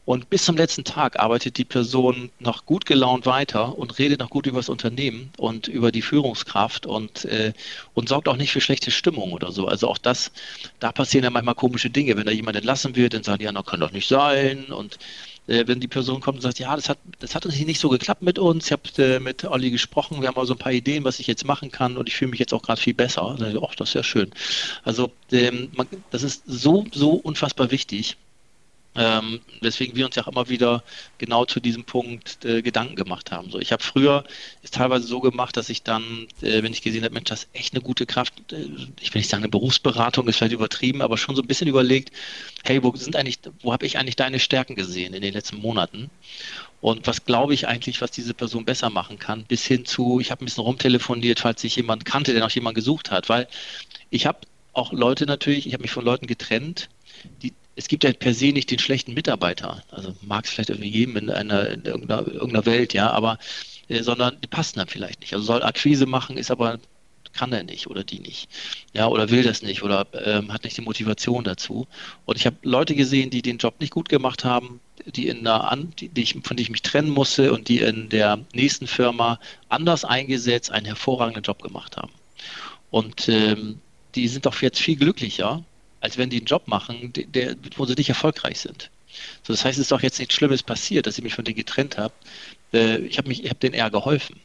und bis zum letzten Tag arbeitet die Person noch gut gelaunt weiter und redet noch gut über das Unternehmen und über die Führungskraft und, äh, und sorgt auch nicht für schlechte Stimmung oder so. Also auch das, da passieren ja manchmal komische Dinge. Wenn da jemand entlassen wird, dann sagen die, ja, das kann doch nicht sein. Und äh, wenn die Person kommt und sagt, ja, das hat, das hat nicht so geklappt mit uns, ich habe äh, mit Olli gesprochen, wir haben mal so ein paar Ideen, was ich jetzt machen kann und ich fühle mich jetzt auch gerade viel besser. Oh, das ist ja schön. Also ähm, man, das ist so, so unfassbar wichtig. Ähm, weswegen wir uns ja auch immer wieder genau zu diesem Punkt äh, Gedanken gemacht haben. So, ich habe früher es teilweise so gemacht, dass ich dann, äh, wenn ich gesehen habe, Mensch, das ist echt eine gute Kraft, äh, ich will nicht sagen, eine Berufsberatung ist vielleicht übertrieben, aber schon so ein bisschen überlegt, hey, wo sind eigentlich, wo habe ich eigentlich deine Stärken gesehen in den letzten Monaten? Und was glaube ich eigentlich, was diese Person besser machen kann, bis hin zu, ich habe ein bisschen rumtelefoniert, falls sich jemand kannte, der noch jemand gesucht hat, weil ich habe auch Leute natürlich, ich habe mich von Leuten getrennt, die, es gibt ja per se nicht den schlechten Mitarbeiter. Also mag es vielleicht irgendwie geben in einer in irgendeiner, irgendeiner Welt, ja, aber äh, sondern die passen dann vielleicht nicht. Also soll Akquise machen, ist aber kann er nicht oder die nicht. Ja, oder will das nicht oder ähm, hat nicht die Motivation dazu. Und ich habe Leute gesehen, die den Job nicht gut gemacht haben, die in einer An die, die ich, von denen ich mich trennen musste und die in der nächsten Firma anders eingesetzt einen hervorragenden Job gemacht haben. Und ähm, die sind doch jetzt viel glücklicher, als wenn die einen Job machen, der, wo sie nicht erfolgreich sind. So, das heißt, es ist doch jetzt nichts Schlimmes passiert, dass ich mich von denen getrennt habe. Äh, ich habe habe denen eher geholfen.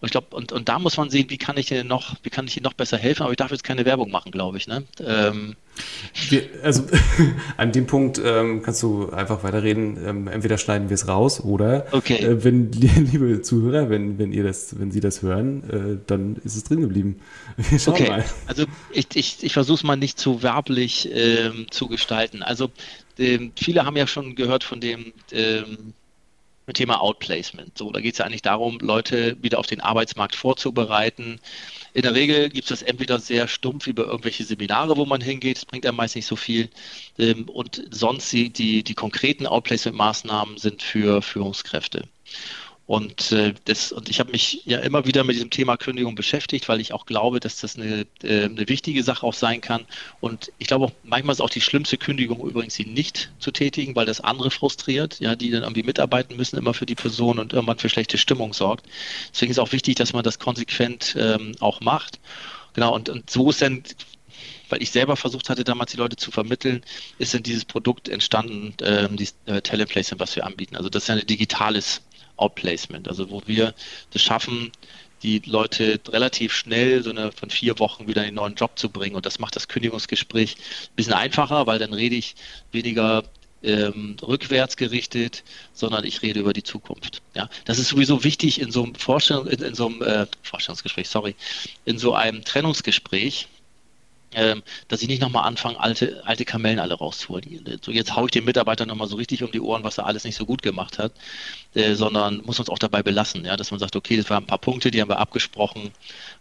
Und ich glaube, und, und da muss man sehen, wie kann ich denn noch, wie kann ich ihnen noch besser helfen, aber ich darf jetzt keine Werbung machen, glaube ich. Ne? Ähm, wir, also <laughs> an dem Punkt ähm, kannst du einfach weiterreden. Ähm, entweder schneiden wir es raus oder okay. äh, wenn <laughs> liebe Zuhörer, wenn, wenn ihr das, wenn Sie das hören, äh, dann ist es drin geblieben. Wir schauen okay. mal. Also ich, ich, ich versuche es mal nicht zu werblich ähm, zu gestalten. Also ähm, viele haben ja schon gehört von dem ähm, mit Thema Outplacement. So, da geht es ja eigentlich darum, Leute wieder auf den Arbeitsmarkt vorzubereiten. In der Regel gibt es das entweder sehr stumpf über irgendwelche Seminare, wo man hingeht, das bringt einem meist nicht so viel. Ähm, und sonst die, die, die konkreten Outplacement-Maßnahmen sind für Führungskräfte. Und, äh, das, und ich habe mich ja immer wieder mit diesem Thema Kündigung beschäftigt, weil ich auch glaube, dass das eine, äh, eine wichtige Sache auch sein kann. Und ich glaube auch, manchmal ist auch die schlimmste Kündigung übrigens, sie nicht zu tätigen, weil das andere frustriert, ja, die dann irgendwie mitarbeiten müssen, immer für die Person und irgendwann für schlechte Stimmung sorgt. Deswegen ist auch wichtig, dass man das konsequent ähm, auch macht. Genau, und, und so ist dann weil ich selber versucht hatte, damals die Leute zu vermitteln, ist dann dieses Produkt entstanden, ähm, dieses äh, Teleplacement, was wir anbieten. Also das ist ja ein digitales Outplacement, also wo wir das schaffen, die Leute relativ schnell so eine von vier Wochen wieder in den neuen Job zu bringen. Und das macht das Kündigungsgespräch ein bisschen einfacher, weil dann rede ich weniger ähm, rückwärts gerichtet, sondern ich rede über die Zukunft. Ja, das ist sowieso wichtig in so einem Vorstellung, in, in so einem äh, Vorstellungsgespräch, sorry, in so einem Trennungsgespräch, ähm, dass ich nicht nochmal anfange, alte, alte Kamellen alle rauszuholen. So jetzt haue ich den Mitarbeiter nochmal so richtig um die Ohren, was er alles nicht so gut gemacht hat, äh, sondern muss uns auch dabei belassen, ja, dass man sagt, okay, das waren ein paar Punkte, die haben wir abgesprochen,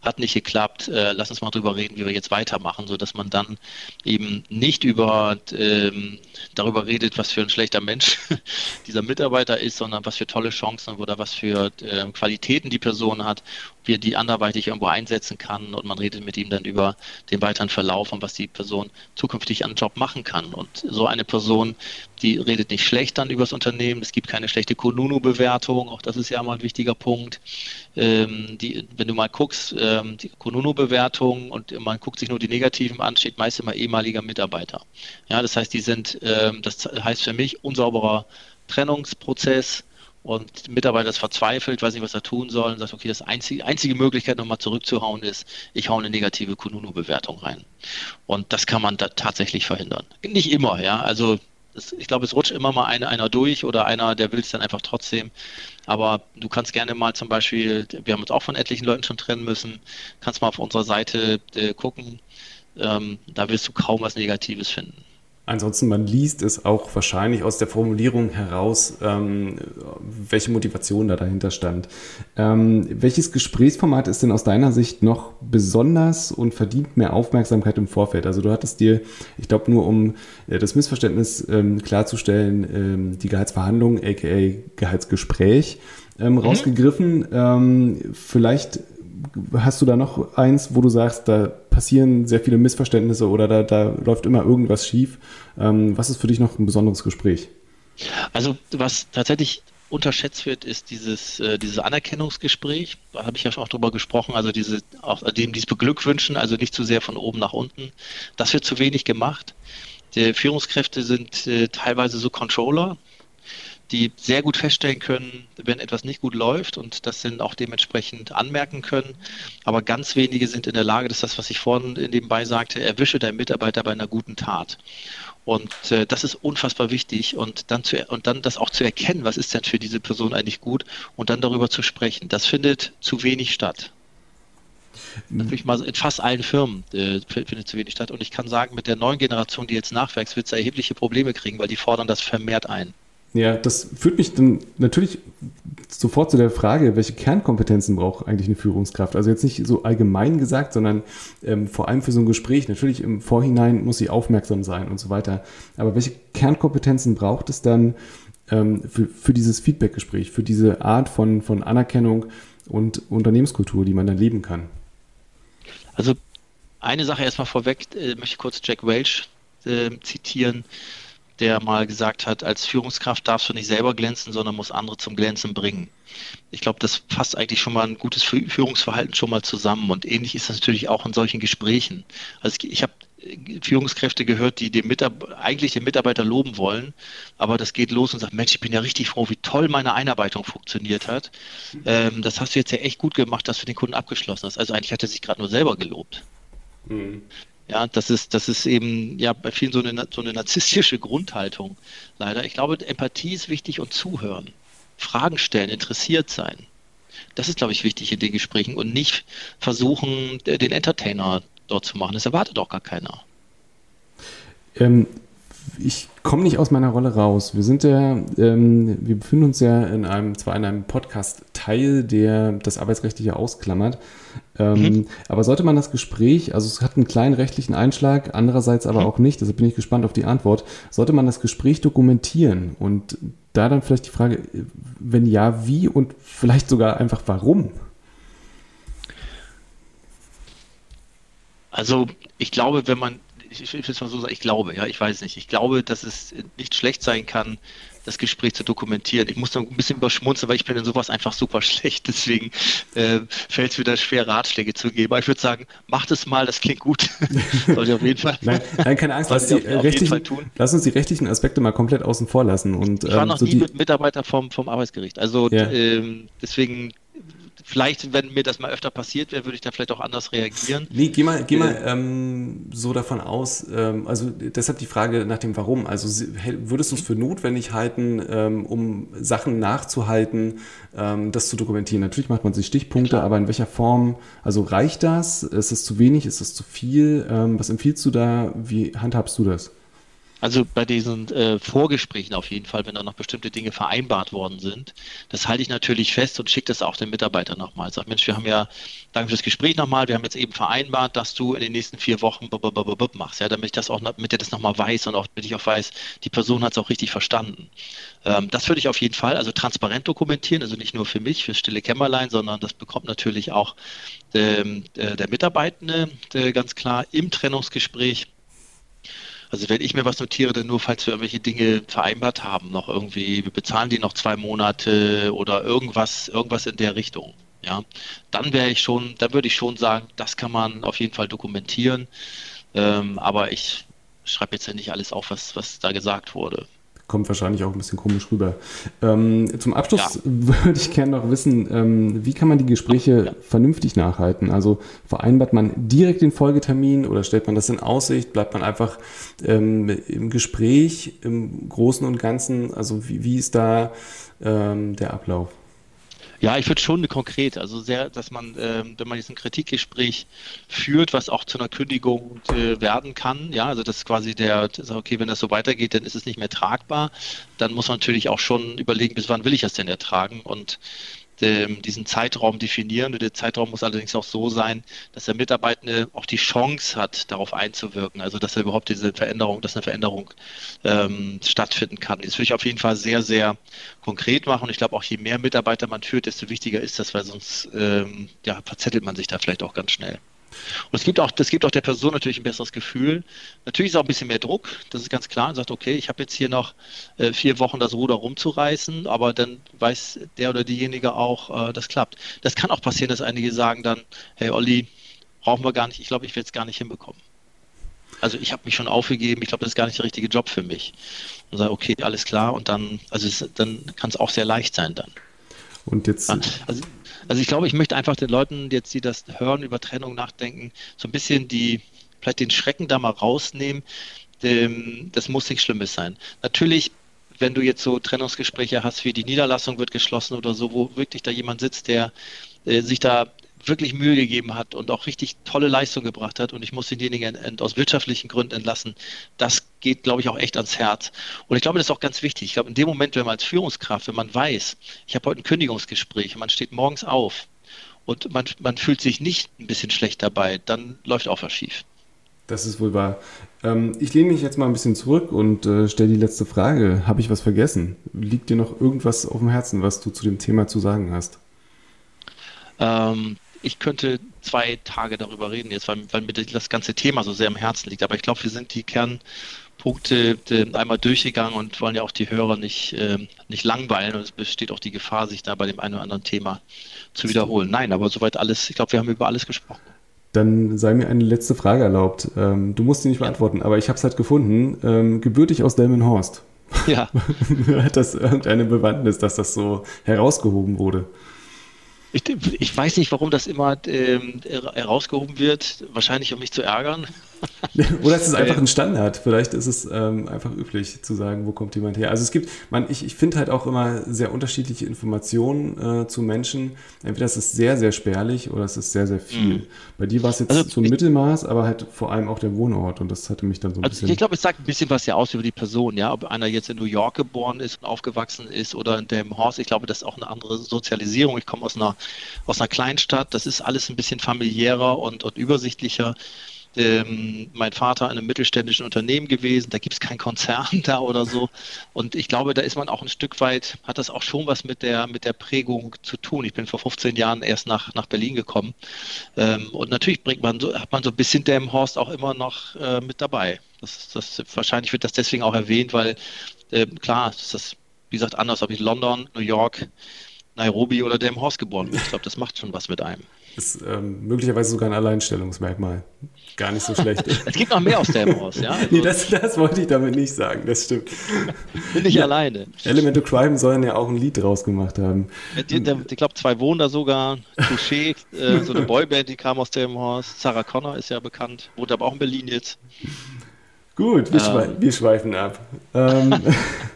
hat nicht geklappt, äh, lass uns mal drüber reden, wie wir jetzt weitermachen, sodass man dann eben nicht über ähm, darüber redet, was für ein schlechter Mensch <laughs> dieser Mitarbeiter ist, sondern was für tolle Chancen oder was für äh, Qualitäten die Person hat, wie er die anderweitig irgendwo einsetzen kann und man redet mit ihm dann über den weiteren Verlauf und was die Person zukünftig an Job machen kann. Und so eine Person, die redet nicht schlecht dann über das Unternehmen, es gibt keine schlechte Konunu-Bewertung, auch das ist ja mal ein wichtiger Punkt. Ähm, die, wenn du mal guckst, ähm, die Konunu-Bewertung und man guckt sich nur die negativen an, steht meist immer ehemaliger Mitarbeiter. Ja, das heißt, die sind, ähm, das heißt für mich unsauberer Trennungsprozess, und Mitarbeiter ist verzweifelt, weiß nicht, was er tun soll und sagt, okay, das einzige, einzige Möglichkeit, nochmal zurückzuhauen, ist, ich hau eine negative Kununu-Bewertung rein. Und das kann man da tatsächlich verhindern. Nicht immer, ja. Also das, ich glaube, es rutscht immer mal einer, einer durch oder einer, der will es dann einfach trotzdem. Aber du kannst gerne mal zum Beispiel, wir haben uns auch von etlichen Leuten schon trennen müssen, kannst mal auf unserer Seite äh, gucken. Ähm, da wirst du kaum was Negatives finden. Ansonsten, man liest es auch wahrscheinlich aus der Formulierung heraus, ähm, welche Motivation da dahinter stand. Ähm, welches Gesprächsformat ist denn aus deiner Sicht noch besonders und verdient mehr Aufmerksamkeit im Vorfeld? Also du hattest dir, ich glaube nur um äh, das Missverständnis ähm, klarzustellen, ähm, die Gehaltsverhandlung, aka Gehaltsgespräch, ähm, mhm. rausgegriffen. Ähm, vielleicht hast du da noch eins, wo du sagst, da passieren sehr viele Missverständnisse oder da, da läuft immer irgendwas schief? Ähm, was ist für dich noch ein besonderes Gespräch? Also was tatsächlich unterschätzt wird, ist dieses, äh, dieses Anerkennungsgespräch. Da habe ich ja schon auch drüber gesprochen, also diese, auch dem dieses Beglückwünschen, also nicht zu sehr von oben nach unten. Das wird zu wenig gemacht. Die Führungskräfte sind äh, teilweise so Controller, die sehr gut feststellen können, wenn etwas nicht gut läuft und das dann auch dementsprechend anmerken können. Aber ganz wenige sind in der Lage, das ist das, was ich vorhin nebenbei sagte, erwische deinen Mitarbeiter bei einer guten Tat. Und äh, das ist unfassbar wichtig und dann, zu, und dann das auch zu erkennen, was ist denn für diese Person eigentlich gut und dann darüber zu sprechen. Das findet zu wenig statt. Natürlich mal in fast allen Firmen äh, findet zu wenig statt. Und ich kann sagen, mit der neuen Generation, die jetzt nachwächst, wird es erhebliche Probleme kriegen, weil die fordern das vermehrt ein. Ja, das führt mich dann natürlich sofort zu der Frage, welche Kernkompetenzen braucht eigentlich eine Führungskraft? Also jetzt nicht so allgemein gesagt, sondern ähm, vor allem für so ein Gespräch. Natürlich im Vorhinein muss sie aufmerksam sein und so weiter. Aber welche Kernkompetenzen braucht es dann ähm, für, für dieses Feedbackgespräch, für diese Art von, von Anerkennung und Unternehmenskultur, die man dann leben kann? Also eine Sache erstmal vorweg, äh, möchte ich kurz Jack Welch äh, zitieren der mal gesagt hat, als Führungskraft darfst du nicht selber glänzen, sondern musst andere zum Glänzen bringen. Ich glaube, das fasst eigentlich schon mal ein gutes Führungsverhalten schon mal zusammen. Und ähnlich ist das natürlich auch in solchen Gesprächen. Also ich habe Führungskräfte gehört, die den eigentlich den Mitarbeiter loben wollen, aber das geht los und sagt, Mensch, ich bin ja richtig froh, wie toll meine Einarbeitung funktioniert hat. Ähm, das hast du jetzt ja echt gut gemacht, dass du den Kunden abgeschlossen hast. Also eigentlich hat er sich gerade nur selber gelobt. Mhm. Ja, das ist, das ist eben ja bei vielen so eine, so eine narzisstische Grundhaltung leider. Ich glaube, Empathie ist wichtig und zuhören. Fragen stellen, interessiert sein. Das ist, glaube ich, wichtig in den Gesprächen und nicht versuchen, den Entertainer dort zu machen. Das erwartet auch gar keiner. Ähm, ich komme nicht aus meiner Rolle raus. Wir sind ja, ähm, wir befinden uns ja in einem, zwar in einem Podcast-Teil, der das Arbeitsrechtliche ausklammert. Ähm, mhm. Aber sollte man das Gespräch, also es hat einen kleinen rechtlichen Einschlag, andererseits aber mhm. auch nicht, deshalb bin ich gespannt auf die Antwort, sollte man das Gespräch dokumentieren und da dann vielleicht die Frage, wenn ja, wie und vielleicht sogar einfach warum? Also ich glaube, wenn man ich, ich es mal so sagen, ich glaube, ja, ich weiß nicht. Ich glaube, dass es nicht schlecht sein kann, das Gespräch zu dokumentieren. Ich muss da ein bisschen überschmunzeln, weil ich bin in sowas einfach super <laughs> schlecht. Deswegen äh, fällt es mir da schwer, Ratschläge zu geben. Aber ich würde sagen, macht es mal, das klingt gut. <laughs> Sollte ich auf jeden Fall. Nein, nein keine Angst, lass, die, rechtlichen, lass, uns die rechtlichen Aspekte mal komplett außen vor lassen. Und, ich war ähm, noch so nie mit Mitarbeiter vom, vom Arbeitsgericht. Also ja. ähm, deswegen vielleicht, wenn mir das mal öfter passiert wäre, würde ich da vielleicht auch anders reagieren. Nee, geh mal, geh mal äh, ähm, so davon aus, ähm, also deshalb die Frage nach dem Warum. Also würdest du es für notwendig halten, ähm, um Sachen nachzuhalten, ähm, das zu dokumentieren? Natürlich macht man sich Stichpunkte, aber in welcher Form, also reicht das? Ist es zu wenig? Ist es zu viel? Ähm, was empfiehlst du da? Wie handhabst du das? Also bei diesen äh, Vorgesprächen auf jeden Fall, wenn da noch bestimmte Dinge vereinbart worden sind, das halte ich natürlich fest und schicke das auch den Mitarbeitern nochmal. Sag, Mensch, wir haben ja, danke für das Gespräch nochmal, wir haben jetzt eben vereinbart, dass du in den nächsten vier Wochen machst, ja, damit ich das auch, damit er das nochmal weiß und auch, damit ich auch weiß, die Person hat es auch richtig verstanden. Ähm, das würde ich auf jeden Fall, also transparent dokumentieren, also nicht nur für mich, für stille Kämmerlein, sondern das bekommt natürlich auch ähm, der, der Mitarbeitende der ganz klar im Trennungsgespräch also wenn ich mir was notiere, dann nur, falls wir irgendwelche Dinge vereinbart haben, noch irgendwie, wir bezahlen die noch zwei Monate oder irgendwas, irgendwas in der Richtung. Ja, dann wäre ich schon, da würde ich schon sagen, das kann man auf jeden Fall dokumentieren. Ähm, aber ich schreibe jetzt ja nicht alles auf, was, was da gesagt wurde kommt wahrscheinlich auch ein bisschen komisch rüber. Ähm, zum Abschluss ja. würde ich gerne noch wissen, ähm, wie kann man die Gespräche ja. vernünftig nachhalten? Also vereinbart man direkt den Folgetermin oder stellt man das in Aussicht? Bleibt man einfach ähm, im Gespräch im Großen und Ganzen? Also wie, wie ist da ähm, der Ablauf? Ja, ich würde schon konkret, also sehr, dass man, ähm, wenn man jetzt ein Kritikgespräch führt, was auch zu einer Kündigung äh, werden kann, ja, also das ist quasi der, okay, wenn das so weitergeht, dann ist es nicht mehr tragbar, dann muss man natürlich auch schon überlegen, bis wann will ich das denn ertragen? Und ähm, diesen Zeitraum definieren. Und der Zeitraum muss allerdings auch so sein, dass der Mitarbeitende auch die Chance hat, darauf einzuwirken. Also dass er überhaupt diese Veränderung, dass eine Veränderung ähm, stattfinden kann. Das würde ich auf jeden Fall sehr, sehr konkret machen. Und ich glaube auch, je mehr Mitarbeiter man führt, desto wichtiger ist das, weil sonst ähm, ja, verzettelt man sich da vielleicht auch ganz schnell. Und es gibt auch, das gibt auch der Person natürlich ein besseres Gefühl. Natürlich ist auch ein bisschen mehr Druck, das ist ganz klar. Und sagt, okay, ich habe jetzt hier noch äh, vier Wochen das Ruder rumzureißen, aber dann weiß der oder diejenige auch, äh, das klappt. Das kann auch passieren, dass einige sagen dann, hey Olli, brauchen wir gar nicht, ich glaube, ich werde es gar nicht hinbekommen. Also ich habe mich schon aufgegeben, ich glaube, das ist gar nicht der richtige Job für mich. Und sage, okay, alles klar, und dann, also es, dann kann es auch sehr leicht sein dann. Und jetzt. Also, also ich glaube, ich möchte einfach den Leuten jetzt, die das hören, über Trennung nachdenken, so ein bisschen die, vielleicht den Schrecken da mal rausnehmen. Das muss nichts Schlimmes sein. Natürlich, wenn du jetzt so Trennungsgespräche hast, wie die Niederlassung wird geschlossen oder so, wo wirklich da jemand sitzt, der äh, sich da wirklich Mühe gegeben hat und auch richtig tolle Leistung gebracht hat und ich muss denjenigen aus wirtschaftlichen Gründen entlassen, das geht, glaube ich, auch echt ans Herz. Und ich glaube, das ist auch ganz wichtig. Ich glaube, in dem Moment, wenn man als Führungskraft, wenn man weiß, ich habe heute ein Kündigungsgespräch man steht morgens auf und man, man fühlt sich nicht ein bisschen schlecht dabei, dann läuft auch was schief. Das ist wohl wahr. Ähm, ich lehne mich jetzt mal ein bisschen zurück und äh, stelle die letzte Frage. Habe ich was vergessen? Liegt dir noch irgendwas auf dem Herzen, was du zu dem Thema zu sagen hast? Ähm, ich könnte zwei Tage darüber reden jetzt, weil, weil, mir das ganze Thema so sehr am Herzen liegt. Aber ich glaube, wir sind die Kernpunkte äh, einmal durchgegangen und wollen ja auch die Hörer nicht, äh, nicht langweilen. Und es besteht auch die Gefahr, sich da bei dem einen oder anderen Thema zu wiederholen. Nein, aber soweit alles, ich glaube, wir haben über alles gesprochen. Dann sei mir eine letzte Frage erlaubt. Ähm, du musst sie nicht beantworten, aber ich habe es halt gefunden. Ähm, gebürtig aus Delmenhorst. Ja. <laughs> Hat das irgendeine Bewandtnis, dass das so herausgehoben wurde? Ich, ich, weiß nicht, warum das immer ähm, herausgehoben wird. Wahrscheinlich, um mich zu ärgern. Oder es ist einfach ein Standard. Vielleicht ist es ähm, einfach üblich zu sagen, wo kommt jemand her. Also es gibt, man, ich, ich finde halt auch immer sehr unterschiedliche Informationen äh, zu Menschen. Entweder es ist sehr, sehr spärlich oder es ist sehr, sehr viel. Mhm. Bei dir war es jetzt also, zum Mittelmaß, aber halt vor allem auch der Wohnort und das hatte mich dann so ein also bisschen. Ich glaube, es sagt ein bisschen was ja aus über die Person, ja. Ob einer jetzt in New York geboren ist und aufgewachsen ist oder in dem Horst. Ich glaube, das ist auch eine andere Sozialisierung. Ich komme aus einer aus einer Kleinstadt. Das ist alles ein bisschen familiärer und, und übersichtlicher. Ähm, mein Vater in einem mittelständischen Unternehmen gewesen, da gibt es keinen Konzern <laughs> da oder so. Und ich glaube, da ist man auch ein Stück weit, hat das auch schon was mit der, mit der Prägung zu tun. Ich bin vor 15 Jahren erst nach, nach Berlin gekommen. Ähm, und natürlich bringt man so, hat man so ein bisschen Delmenhorst auch immer noch äh, mit dabei. Das, das, wahrscheinlich wird das deswegen auch erwähnt, weil äh, klar, ist das, wie gesagt, anders, ob ich London, New York, Nairobi oder Delmenhorst geboren bin. Ich glaube, das macht schon was mit einem. Ist ähm, möglicherweise sogar ein Alleinstellungsmerkmal. Gar nicht so schlecht. <laughs> es gibt noch mehr aus Delmenhorst, ja? Also, <laughs> nee, das, das, wollte ich damit nicht sagen, das stimmt. Bin ich ja, alleine. Elemental Crime sollen ja auch ein Lied draus gemacht haben. Ich glaube, zwei wohnen da sogar. Touché, äh, so eine Boyband, die kam aus Delmenhorst. Sarah Connor ist ja bekannt, wohnt aber auch in Berlin jetzt. Gut, wir, ähm, schwe wir schweifen ab. Ähm, <laughs>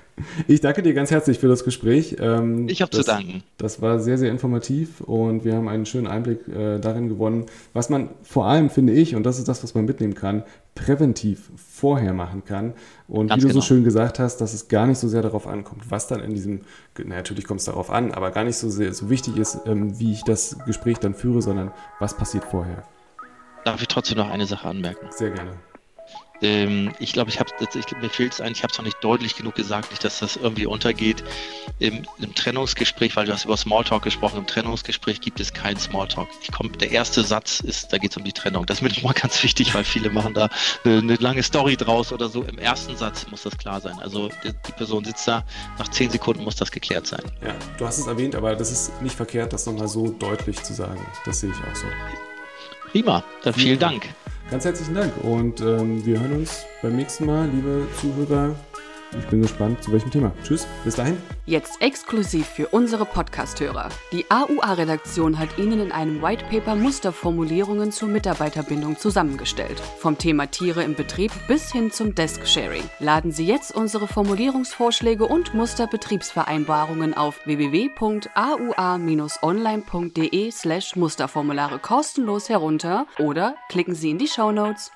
Ich danke dir ganz herzlich für das Gespräch. Ähm, ich habe zu danken. Das war sehr, sehr informativ und wir haben einen schönen Einblick äh, darin gewonnen, was man vor allem, finde ich, und das ist das, was man mitnehmen kann, präventiv vorher machen kann. Und ganz wie du genau. so schön gesagt hast, dass es gar nicht so sehr darauf ankommt, was dann in diesem, na, natürlich kommt es darauf an, aber gar nicht so sehr so wichtig ist, ähm, wie ich das Gespräch dann führe, sondern was passiert vorher. Darf ich trotzdem noch eine Sache anmerken? Sehr gerne. Ähm, ich glaube, ich habe mir fehlt es eigentlich, ich habe es noch nicht deutlich genug gesagt, nicht, dass das irgendwie untergeht. Im, Im, Trennungsgespräch, weil du hast über Smalltalk gesprochen, im Trennungsgespräch gibt es keinen Smalltalk. Ich komm, der erste Satz ist, da geht es um die Trennung. Das ist mir nochmal ganz wichtig, weil viele machen da eine, eine, lange Story draus oder so. Im ersten Satz muss das klar sein. Also die, die Person sitzt da, nach zehn Sekunden muss das geklärt sein. Ja, du hast es erwähnt, aber das ist nicht verkehrt, das nochmal so deutlich zu sagen. Das sehe ich auch so. Prima, dann vielen Dank. Ganz herzlichen Dank und ähm, wir hören uns beim nächsten Mal, liebe Zuhörer. Ich bin gespannt, zu welchem Thema. Tschüss, bis dahin. Jetzt exklusiv für unsere Podcast-Hörer. Die AUA-Redaktion hat Ihnen in einem White Paper Musterformulierungen zur Mitarbeiterbindung zusammengestellt. Vom Thema Tiere im Betrieb bis hin zum Desk-Sharing. Laden Sie jetzt unsere Formulierungsvorschläge und Musterbetriebsvereinbarungen auf www.aua-online.de slash Musterformulare kostenlos herunter oder klicken Sie in die Show Notes.